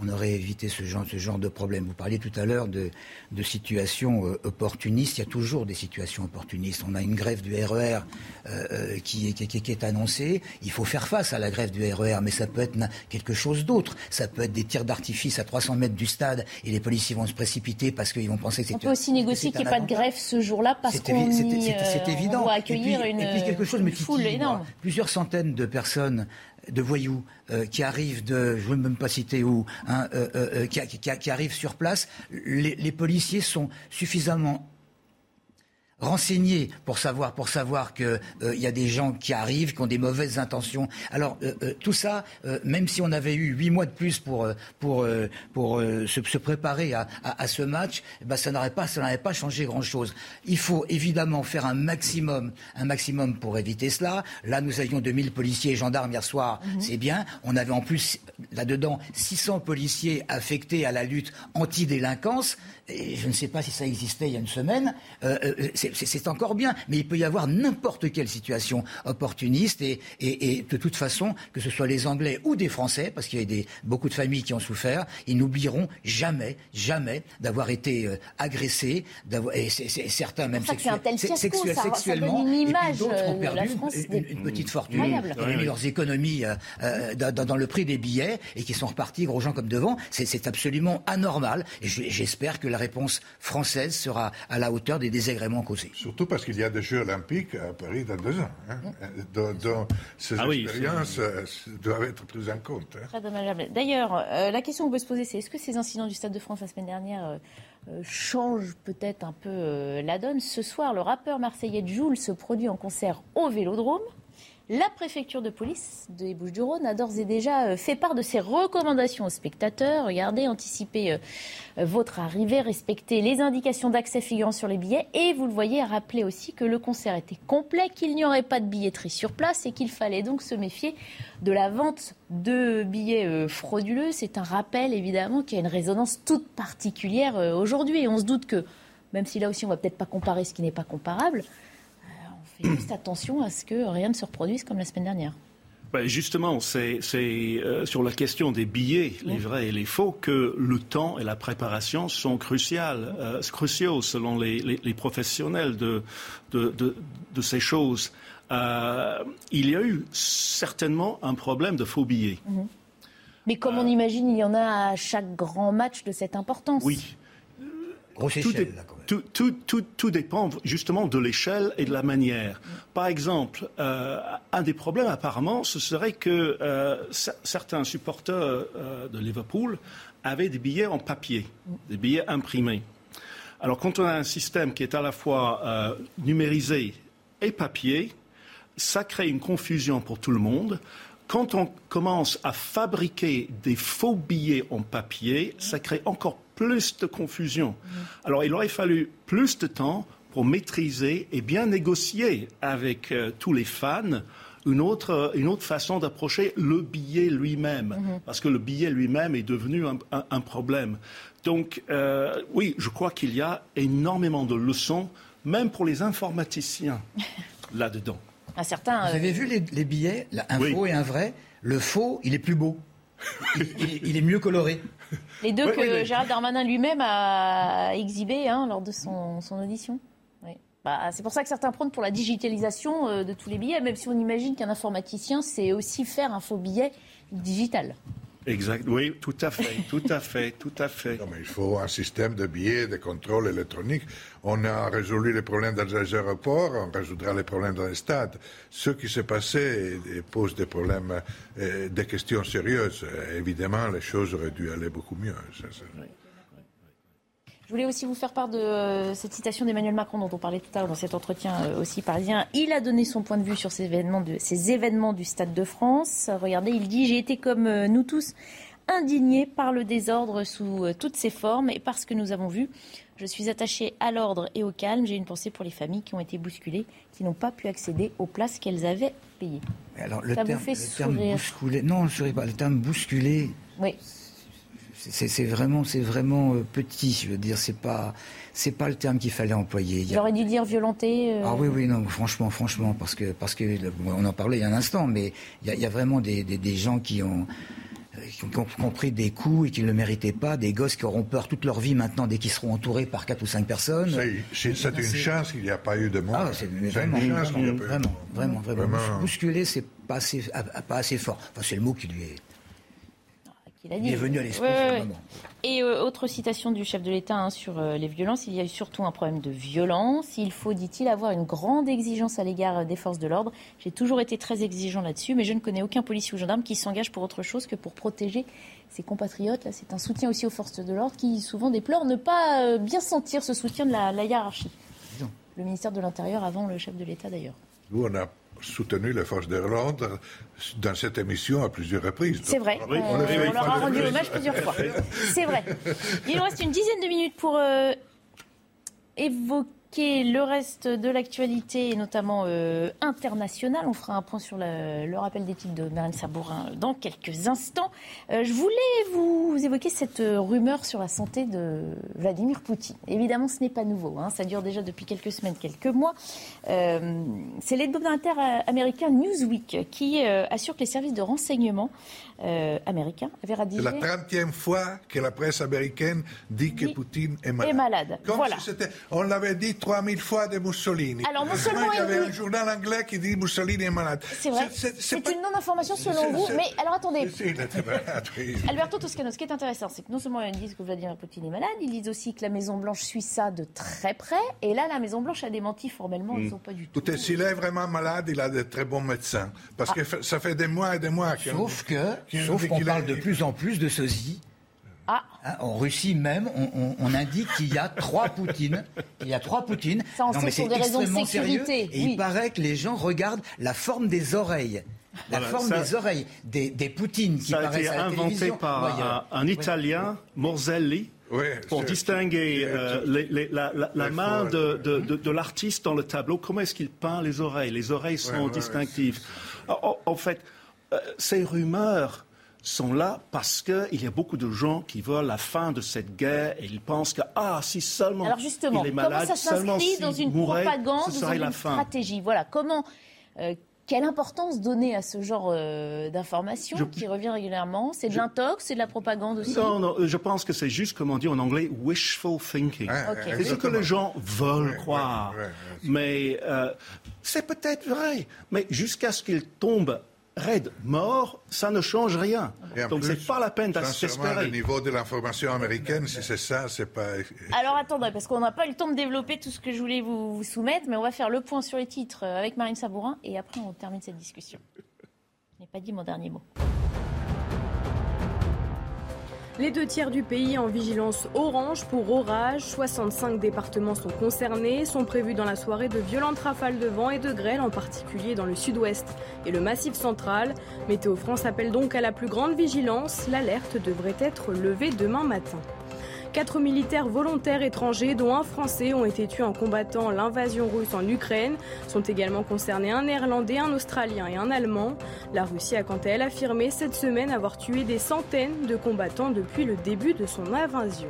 on aurait évité ce genre, ce genre de problème. Vous parliez tout à l'heure de, de, situations opportunistes. Il y a toujours des situations opportunistes. On a une grève du RER e qui, qui, qui, est annoncée. Il faut faire face à la grève du RER, mais ça peut être quelque chose d'autre. Ça peut être des tirs d'artifice à 300 mètres du stade et les policiers vont se précipiter parce qu'ils vont penser que c'est. On peut aussi négocier qu'il n'y ait pas de grève ce jour-là parce qu'on c'est évident. va accueillir et puis, une quelque chose me foule énorme. Plusieurs centaines de personnes de voyous euh, qui arrivent de, je ne veux même pas citer où, hein, euh, euh, qui, arrivent sur place, les policiers sont suffisamment renseigner pour savoir pour savoir que il euh, y a des gens qui arrivent qui ont des mauvaises intentions. Alors euh, euh, tout ça, même si on avait eu huit mois de plus pour pour pour se, se, préparer à, à, à, ce match, eh ben ça n'aurait pas ça n'aurait pas changé grand chose. Il faut évidemment faire un maximum un maximum pour éviter cela. Là nous avions 2000 policiers et gendarmes hier soir, mhm. c'est bien. On avait en plus là-dedans 600 policiers affectés à la lutte anti-délinquance. Et je ne sais pas si ça existait il y a une semaine. Euh, c'est encore bien, mais il peut y avoir n'importe quelle situation opportuniste et, et, et, de toute façon, que ce soit les Anglais ou des Français, parce qu'il y a des, beaucoup de familles qui ont souffert, ils n'oublieront jamais, jamais d'avoir été euh, agressés, d'avoir, et c'est, certains même sexuellement, sexuellement, une image et d'autres ont perdu une, petite fortune, qui ont mis leurs économies euh, euh, dans, dans, le prix des billets et qui sont repartis gros gens comme devant. C'est, c'est absolument anormal et j'espère que la réponse française sera à la hauteur des désagréments Surtout parce qu'il y a des Jeux olympiques à Paris dans deux ans. Hein, dont, ces ah expériences euh, doivent être prises en compte. Hein. Très dommageable. D'ailleurs, euh, la question qu'on peut se poser, c'est est-ce que ces incidents du Stade de France la semaine dernière euh, changent peut-être un peu la donne? Ce soir, le rappeur marseillais Jules se produit en concert au Vélodrome. La préfecture de police des Bouches-du-Rhône a d'ores et déjà euh, fait part de ses recommandations aux spectateurs. Regardez, anticipez euh, euh, votre arrivée, respectez les indications d'accès figurant sur les billets et vous le voyez, rappelez aussi que le concert était complet, qu'il n'y aurait pas de billetterie sur place et qu'il fallait donc se méfier de la vente de billets frauduleux. C'est un rappel évidemment qui a une résonance toute particulière aujourd'hui et on se doute que, même si là aussi on va peut-être pas comparer ce qui n'est pas comparable, fait juste attention à ce que rien ne se reproduise comme la semaine dernière. Ben, justement, c'est euh, sur la question des billets, les vrais et les faux, que le temps et la préparation sont cruciales, euh, cruciaux selon les, les, professionnels de, de, de, ces choses. Euh, il y a eu certainement un problème de faux billets. Mhm. Mais comme on imagine, il y en a à chaque grand match de cette importance. Oui. Tout, tout, tout, tout, dépend justement de l'échelle et de la manière. Par exemple, euh, un des problèmes apparemment, ce serait que euh, certains supporters euh, de Liverpool avaient des billets en papier, des billets imprimés. Alors quand on a un système qui est à la fois numérisé et papier, ça crée une confusion pour tout le monde quand on commence à fabriquer des faux billets en papier, ça crée encore plus de confusion. Alors il aurait fallu plus de temps pour maîtriser et bien négocier avec euh, tous les fans une autre, une autre façon d'approcher le billet lui-même, mhm. parce que le billet lui-même est devenu un, problème. Donc euh, oui, je crois qu'il y a énormément de leçons, même pour les informaticiens, là-dedans. Vous avez vu les, billets, un faux et un vrai Le faux, il est plus beau. Il, est mieux coloré. Les deux que Gérald Darmanin lui-même a exhibés hein, lors de son, audition. Bah, c'est pour ça que certains prônent pour la digitalisation euh, de tous les billets, même si on imagine qu'un informaticien, c'est aussi faire un faux billet digital. Exact. Oui, tout à fait, tout à fait, tout à fait. Non, mais il faut un système de billets, de contrôle électronique. On a résolu les problèmes dans les aéroports, on résoudra les problèmes dans les stades. Ce qui s'est passé pose des problèmes, euh, des questions sérieuses. Évidemment, les choses auraient dû aller beaucoup mieux. Je voulais aussi vous faire part de euh, cette citation d'Emmanuel Macron dont on parlait tout à l'heure dans cet entretien euh, aussi parisien. Il a donné son point de vue sur ces événements, de, ces événements du Stade de France. Regardez, il dit J'ai été comme euh, nous tous indigné par le désordre sous toutes ses formes et parce que nous avons vu. Je suis attaché à l'ordre et au calme. J'ai une pensée pour les familles qui ont été bousculées, qui n'ont pas pu accéder aux places qu'elles avaient payées. Alors, le, terme, le terme bousculé, non, je ne pas, le terme bousculé. Oui c'est vraiment, c'est vraiment euh, petit. Je veux dire, c'est pas, c'est pas le terme qu'il fallait employer. J'aurais dû dire violenter. Euh. Ah oui, oui, non, franchement, franchement, parce que, parce que, on en parlait il y a un instant, mais il y, a, vraiment des, des, gens qui ont, qui ont, pris des coups et qui ne le méritaient pas, des gosses qui auront peur toute leur vie maintenant dès qu'ils seront entourés par quatre ou cinq personnes. C'est une chance qu'il n'y a pas eu de mort. Ah, c'est vraiment, vraiment, vraiment, vraiment, Bousculer, c'est pas assez, pas assez fort. Enfin, c'est le mot qui lui est il, est venu à l'esprit. Et euh, autre citation du chef de l'État hein, sur euh, les violences, il y a eu surtout un problème de violence. Il faut, dit-il, avoir une grande exigence à l'égard euh, des forces de l'ordre. J'ai toujours été très exigeant là-dessus, mais je ne connais aucun policier ou gendarme qui s'engage pour autre chose que pour protéger ses compatriotes. Là, c'est un soutien aussi aux forces de l'ordre qui souvent déplorent ne pas bien sentir ce soutien de la, la hiérarchie. Le ministère de l'Intérieur avant le chef de l'État d'ailleurs. Nous, on a soutenu les forces de l'ordre dans cette émission à plusieurs reprises. C'est vrai. on, leur a rendu hommage plusieurs fois. C'est vrai. Il nous reste une dizaine de minutes pour euh, évoquer le reste de l'actualité, et notamment euh, internationale. On fera un point sur le, rappel des titres de Marine Sabourin dans quelques instants. Euh, je voulais vous évoquer cette rumeur sur la santé de Vladimir Poutine. Évidemment, ce n'est pas nouveau. Hein. Ça dure déjà depuis quelques semaines, quelques mois. Euh, c'est l'hebdomadaire américain Newsweek qui assure que les services de renseignement euh, américain avait rédigé. C'est la 30e fois que la presse américaine dit que Poutine est malade. Est malade. voilà. on l'avait dit 3000 fois de Mussolini. Alors, non seulement il y avait un journal anglais qui dit Mussolini est malade. C'est vrai. C'est une non-information selon vous. Mais alors attendez. Alberto Toscano, ce qui est intéressant, c'est que non seulement ils disent que Vladimir Poutine est malade, ils disent aussi que la Maison-Blanche suit ça de très près. Et là, la Maison-Blanche a démenti formellement. Ne sont pas du tout. S'il est vraiment malade, il a de très bons médecins. Parce ah. que ça fait des mois et des mois. Sauf que Sauf qu'on parle de plus en plus de sosie. Ah. Hein, en Russie même, on, indique qu'il y a trois Poutines. Il y a trois Poutines. Ça, non, mais c'est extrêmement sérieux. Et il paraît que les gens regardent la forme des oreilles. La forme des oreilles des, des Poutines qui ça a été inventé par un, Italien, Morzelli, pour distinguer euh, la, main de, l'artiste dans le tableau, comment est-ce qu'il peint les oreilles? Les oreilles sont distinctives. En, fait, euh, ces rumeurs sont là parce qu'il y a beaucoup de gens qui veulent la fin de cette guerre et ils pensent que, ah, si seulement Alors justement, il est malade, comment ça s'inscrit dans une propagande, dans une la stratégie? Voilà, comment... Euh, Quelle importance donner à ce genre euh, d'information qui revient régulièrement? C'est de l'intox, c'est de la propagande aussi? Non, non, je pense que c'est juste, comme on dit en anglais, wishful thinking. c'est ce que les gens veulent croire. mais euh, c'est peut-être vrai. Mais jusqu'à ce qu'ils tombent raide, mort, ça ne change rien. Donc c'est pas la peine d'espérer. Le niveau de l'information américaine, si c'est ça, c'est pas. Alors attendez, parce qu'on n'a pas eu le temps de développer tout ce que je voulais vous, soumettre, mais on va faire le point sur les titres euh, avec Marine Sabourin et après on termine cette discussion. Je n'ai pas dit mon dernier mot. Les deux tiers du pays en vigilance orange pour orage. 65 départements sont concernés. Sont prévus dans la soirée de violentes rafales de vent et de grêle, en particulier dans le sud-ouest et le massif central. Météo France appelle donc à la plus grande vigilance. L'alerte devrait être levée demain matin. Quatre militaires volontaires étrangers, dont un Français, ont été tués en combattant l'invasion russe en Ukraine. Sont également concernés un Néerlandais, un Australien et un Allemand. La Russie a quant à elle affirmé cette semaine avoir tué des centaines de combattants depuis le début de son invasion.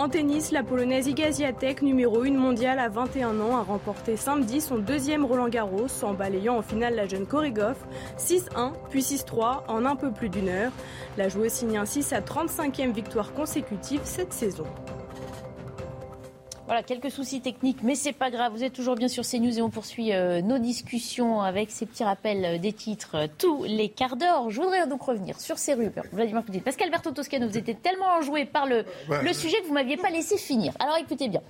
En tennis, la polonaise Iga numéro 1 mondiale à 21 ans, a remporté samedi son deuxième Roland Garros en balayant en finale la jeune Korigov 6-1 puis 6-3 en un peu plus d'une heure. La joueuse signe ainsi sa 35e victoire consécutive cette saison. Voilà, quelques soucis techniques, mais c'est pas grave. Vous êtes toujours bien sur CNews et on poursuit euh, nos discussions avec ces petits rappels euh, des titres euh, tous les quarts d'heure. Je voudrais donc revenir sur ces rumeurs. Vladimir Poutine, parce qu'Alberto Toscano, vous étiez tellement enjoué par le, le sujet que vous m'aviez pas laissé finir. Alors écoutez bien.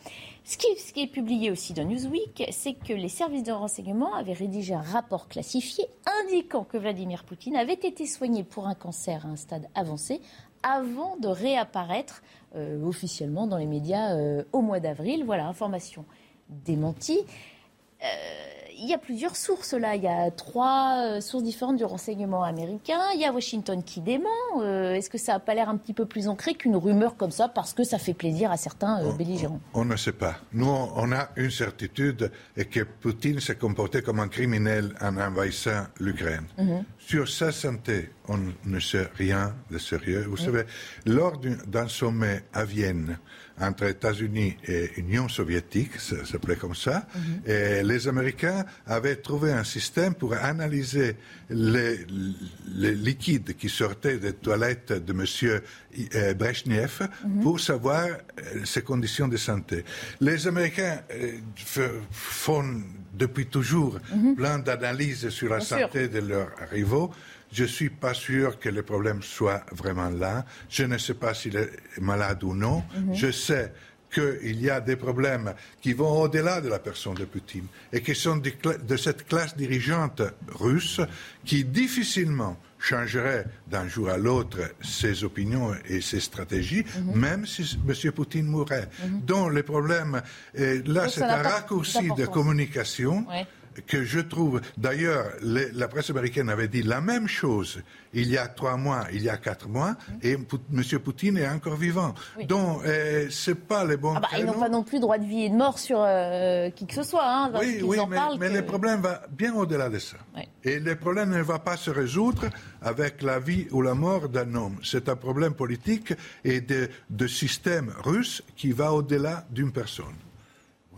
Ce qui, ce qui est publié aussi dans Newsweek, c'est que les services de renseignement avaient rédigé un rapport classifié indiquant que Vladimir Poutine avait été soigné pour un cancer à un stade avancé avant de réapparaître euh, officiellement dans les médias euh, au mois d'avril. Voilà, information démentie. Euh, il y a plusieurs sources là. Il y a trois euh, sources différentes du renseignement américain. Il y a Washington qui dément. Euh, est-ce que ça n'a pas l'air un petit peu plus ancré qu'une rumeur comme ça parce que ça fait plaisir à certains euh, belligérants? on, ne sait pas. Nous, on a une certitude et que Poutine s'est comporté comme un criminel en envahissant l'Ukraine. Mhm. Sur sa santé, on ne sait rien de sérieux. Vous savez, lors d'un sommet à Vienne, entre États-Unis et Union soviétique, ça s'appelait comme ça, mhm. et les Américains avaient trouvé un système pour analyser les, liquides qui sortaient des toilettes de M. Euh, Brezhnev mhm. pour savoir euh, ses conditions de santé. Les Américains euh, font depuis toujours mhm. plein d'analyses sur la santé de leurs rivaux. Je ne suis pas sûr que le problème soit vraiment là. Je ne sais pas s'il est malade ou non. Mhm. Je sais qu'il y a des problèmes qui vont au-delà de la personne de Poutine et qui sont de, cette classe dirigeante russe qui difficilement changerait d'un jour à l'autre ses opinions et ses stratégies, mhm. même si M. Poutine mourrait. Mhm. Donc le problème, là c'est un raccourci de communication que je trouve, d'ailleurs, la presse américaine avait dit la même chose il y a trois mois, il y a quatre mois, et M. Poutine est encore vivant. Donc, euh, c'est pas les bons. Ah bah, ils n'ont pas non plus droit de vie et de mort sur euh, qui que ce soit. Hein, oui, oui, mais, mais le problème va bien au-delà de ça. Et le problème ne va pas se résoudre avec la vie ou la mort d'un homme. C'est un problème politique et de, de système russe qui va au-delà d'une personne.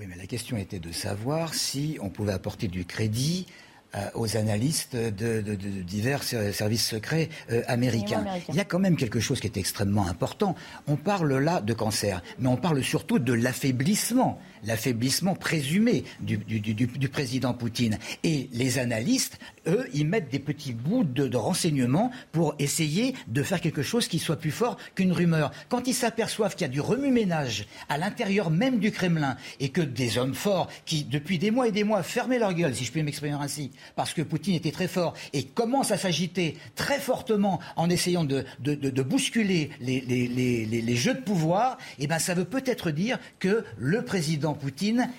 Oui, mais la question était de savoir si on pouvait apporter du crédit euh, aux analystes de, divers services secrets euh, américains. Il y a quand même quelque chose qui est extrêmement important. On parle là de cancer, mais on parle surtout de l'affaiblissement, l'affaiblissement présumé du, président Poutine. Et les analystes, eux, ils mettent des petits bouts de, renseignements pour essayer de faire quelque chose qui soit plus fort qu'une rumeur. Quand ils s'aperçoivent qu'il y a du remue-ménage à l'intérieur même du Kremlin et que des hommes forts qui, depuis des mois et des mois, fermaient leur gueule, si je puis m'exprimer ainsi, parce que Poutine était très fort et commence à s'agiter très fortement en essayant de, bousculer les, jeux de pouvoir, eh ben ça veut peut-être dire que le président Poutine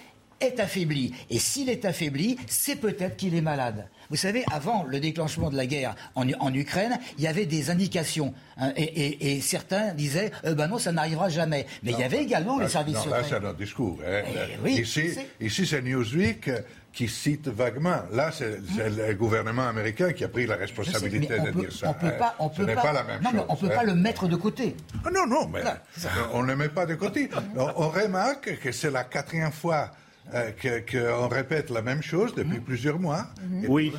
est affaibli. Et s'il est affaibli, c'est peut-être qu'il est malade. Vous savez, avant le déclenchement de la guerre en, Ukraine, il y avait des indications. Hein, et, certains disaient, euh, ben non, ça n'arrivera jamais. Mais il y avait également les services non, Là, c'est notre discours. Hein. Eh ici, ici c'est Newsweek qui cite vaguement. Là, c'est le gouvernement américain qui a pris la responsabilité de dire ça. On peut pas, on peut pas, la même non, chose. on ne peut pas hein. le mettre de côté. Ah non, non, mais on ne le met pas de côté. on, remarque que c'est la quatrième fois euh, qu'on répète la même chose depuis mhm. plusieurs mois. Mhm. Oui,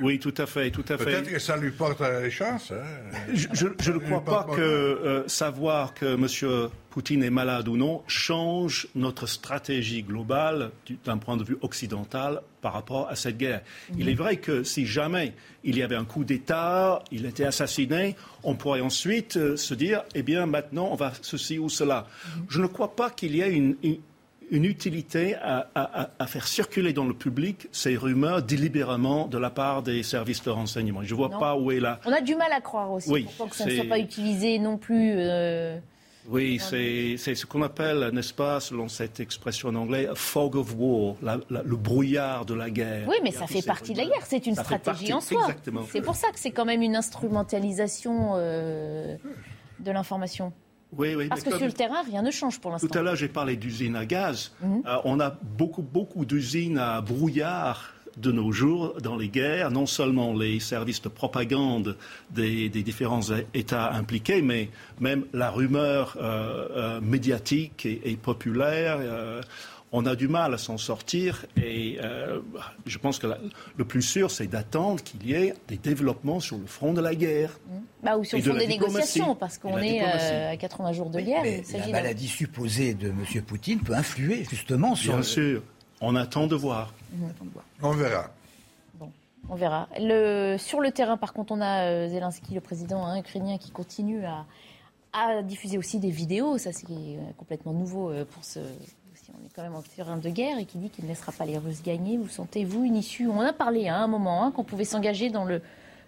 oui, tout à fait, tout à fait. Peut-être que ça lui porte chance. Hein. Je, ne crois pas que euh, savoir que M. Poutine est malade ou non change notre stratégie globale d'un point de vue occidental par rapport à cette guerre. Il est vrai que si jamais il y avait un coup d'État, il était assassiné, on pourrait ensuite euh, se dire, eh bien maintenant on va ceci ou cela. Je ne crois pas qu'il y ait une une utilité à, faire circuler dans le public ces rumeurs délibérément de la part des services de renseignement. Je ne vois pas où est là. On a du mal à croire aussi. Oui, que ça ne soit pas utilisé non plus. Euh, oui, c'est ce qu'on appelle, n'est-ce pas, selon cette expression en anglais, fog of war, le brouillard de la guerre. Oui, mais ça fait partie de la guerre, c'est une stratégie en soi. C'est pour ça que c'est quand même une instrumentalisation euh, de l'information. Oui, oui, Parce que sur le terrain, rien ne change pour l'instant. Tout à l'heure, j'ai parlé d'usines à gaz. Mhm. Euh, on a beaucoup, beaucoup d'usines à brouillard de nos jours dans les guerres, non seulement les services de propagande des, différents États impliqués, mais même la rumeur euh, euh, médiatique et, populaire on a du mal à s'en sortir et euh, je pense que le plus sûr, c'est d'attendre qu'il y ait des développements sur le front de la guerre. Mmh. Bah, ou sur le front des négociations, parce qu'on est euh, à 80 jours de guerre. Mais la maladie supposée de M. Poutine peut influer justement sur... Bien sûr, on attend de voir. Mmh. On verra. Bon, on verra. Le, sur le terrain, par contre, on a euh, Zelensky, le président hein, ukrainien, qui continue à, à diffuser aussi des vidéos. Ça, c'est complètement nouveau pour ce on est quand même en terrain de guerre et qui dit qu'il ne laissera pas les Russes gagner. Vous sentez-vous une issue On a parlé à un moment hein, qu'on pouvait s'engager dans le,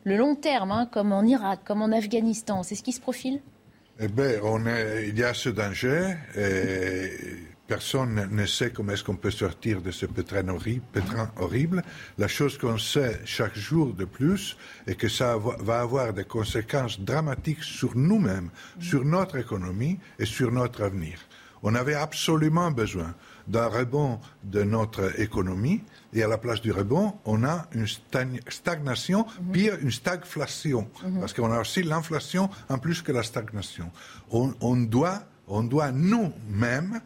long terme, hein, comme en Irak, comme en Afghanistan. C'est ce qui se profile? Eh bien, il y a ce danger. Et personne ne sait comment est-ce qu'on peut sortir de ce pétrin horrible, pétrin horrible. La chose qu'on sait chaque jour de plus est que ça va avoir des conséquences dramatiques sur nous-mêmes, sur notre économie et sur notre avenir. On avait absolument besoin d'un rebond de notre économie et à la place du rebond, on a une stagnation, mhm. pire une stagflation, mhm. parce qu'on a aussi l'inflation en plus que la stagnation. On, doit, on doit nous-mêmes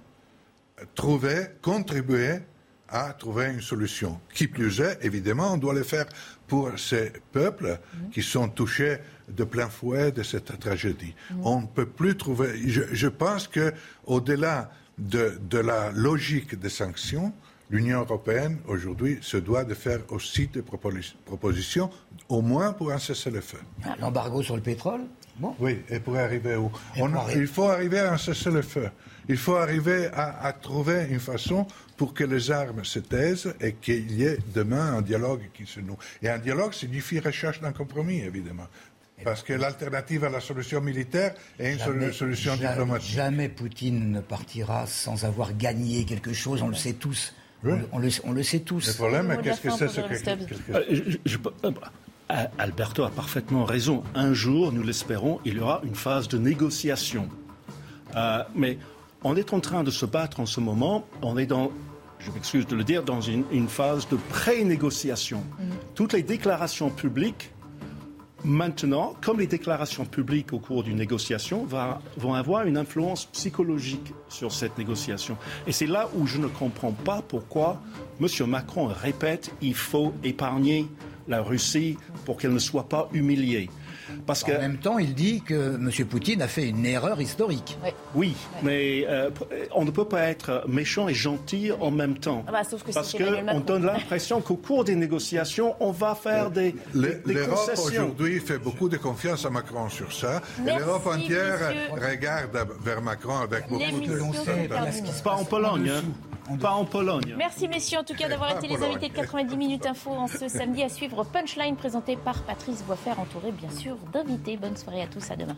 trouver, contribuer à trouver une solution. Qui plus est, évidemment, on doit le faire pour ces peuples mhm. qui sont touchés de plein fouet de cette tragédie. On ne peut plus trouver. Je, pense que au-delà de, la logique des sanctions, l'Union européenne aujourd'hui se doit de faire aussi des propositions, au moins pour un cessez-le-feu. L'embargo sur le pétrole bon. Oui, et pour arriver où? Il faut arriver à un cessez-le-feu. Il faut arriver à, trouver une façon pour que les armes se taisent et qu'il y ait demain un dialogue qui se noue. Et un dialogue signifie recherche d'un compromis, évidemment. Parce que l'alternative à la solution militaire est une solution diplomatique. Jamais Poutine ne partira sans avoir gagné quelque chose, on le sait tous. On, le, sait tous. Le problème, qu'est-ce que c'est ce que... Euh, euh, Alberto a parfaitement raison. Un jour, nous l'espérons, il y aura une phase de négociation. Euh, mais on est en train de se battre en ce moment. On est dans, je m'excuse de le dire, dans une, phase de pré-négociation. Mm. Toutes les déclarations publiques Maintenant, comme les déclarations publiques au cours d'une négociation vont avoir une influence psychologique sur cette négociation. Et c'est là où je ne comprends pas pourquoi M. Macron répète il faut épargner la Russie pour qu'elle ne soit pas humiliée. Parce en même temps, il dit que M. Poutine a fait une erreur historique. Oui, mais euh, on ne peut pas être méchant et gentil en même temps. Ah bah, que parce qu'on donne l'impression qu'au cours des négociations, on va faire des, des, L'Europe aujourd'hui fait beaucoup de confiance à Macron sur ça. et l'Europe entière regarde vers Macron avec beaucoup de... Pas en Pologne. Hein. Pas en Pologne. Merci messieurs en tout cas d'avoir été les invités de 90 minutes info en ce samedi à suivre Punchline présenté par Patrice Boisfer entouré bien sûr d'invités. Bonne soirée à tous, à demain.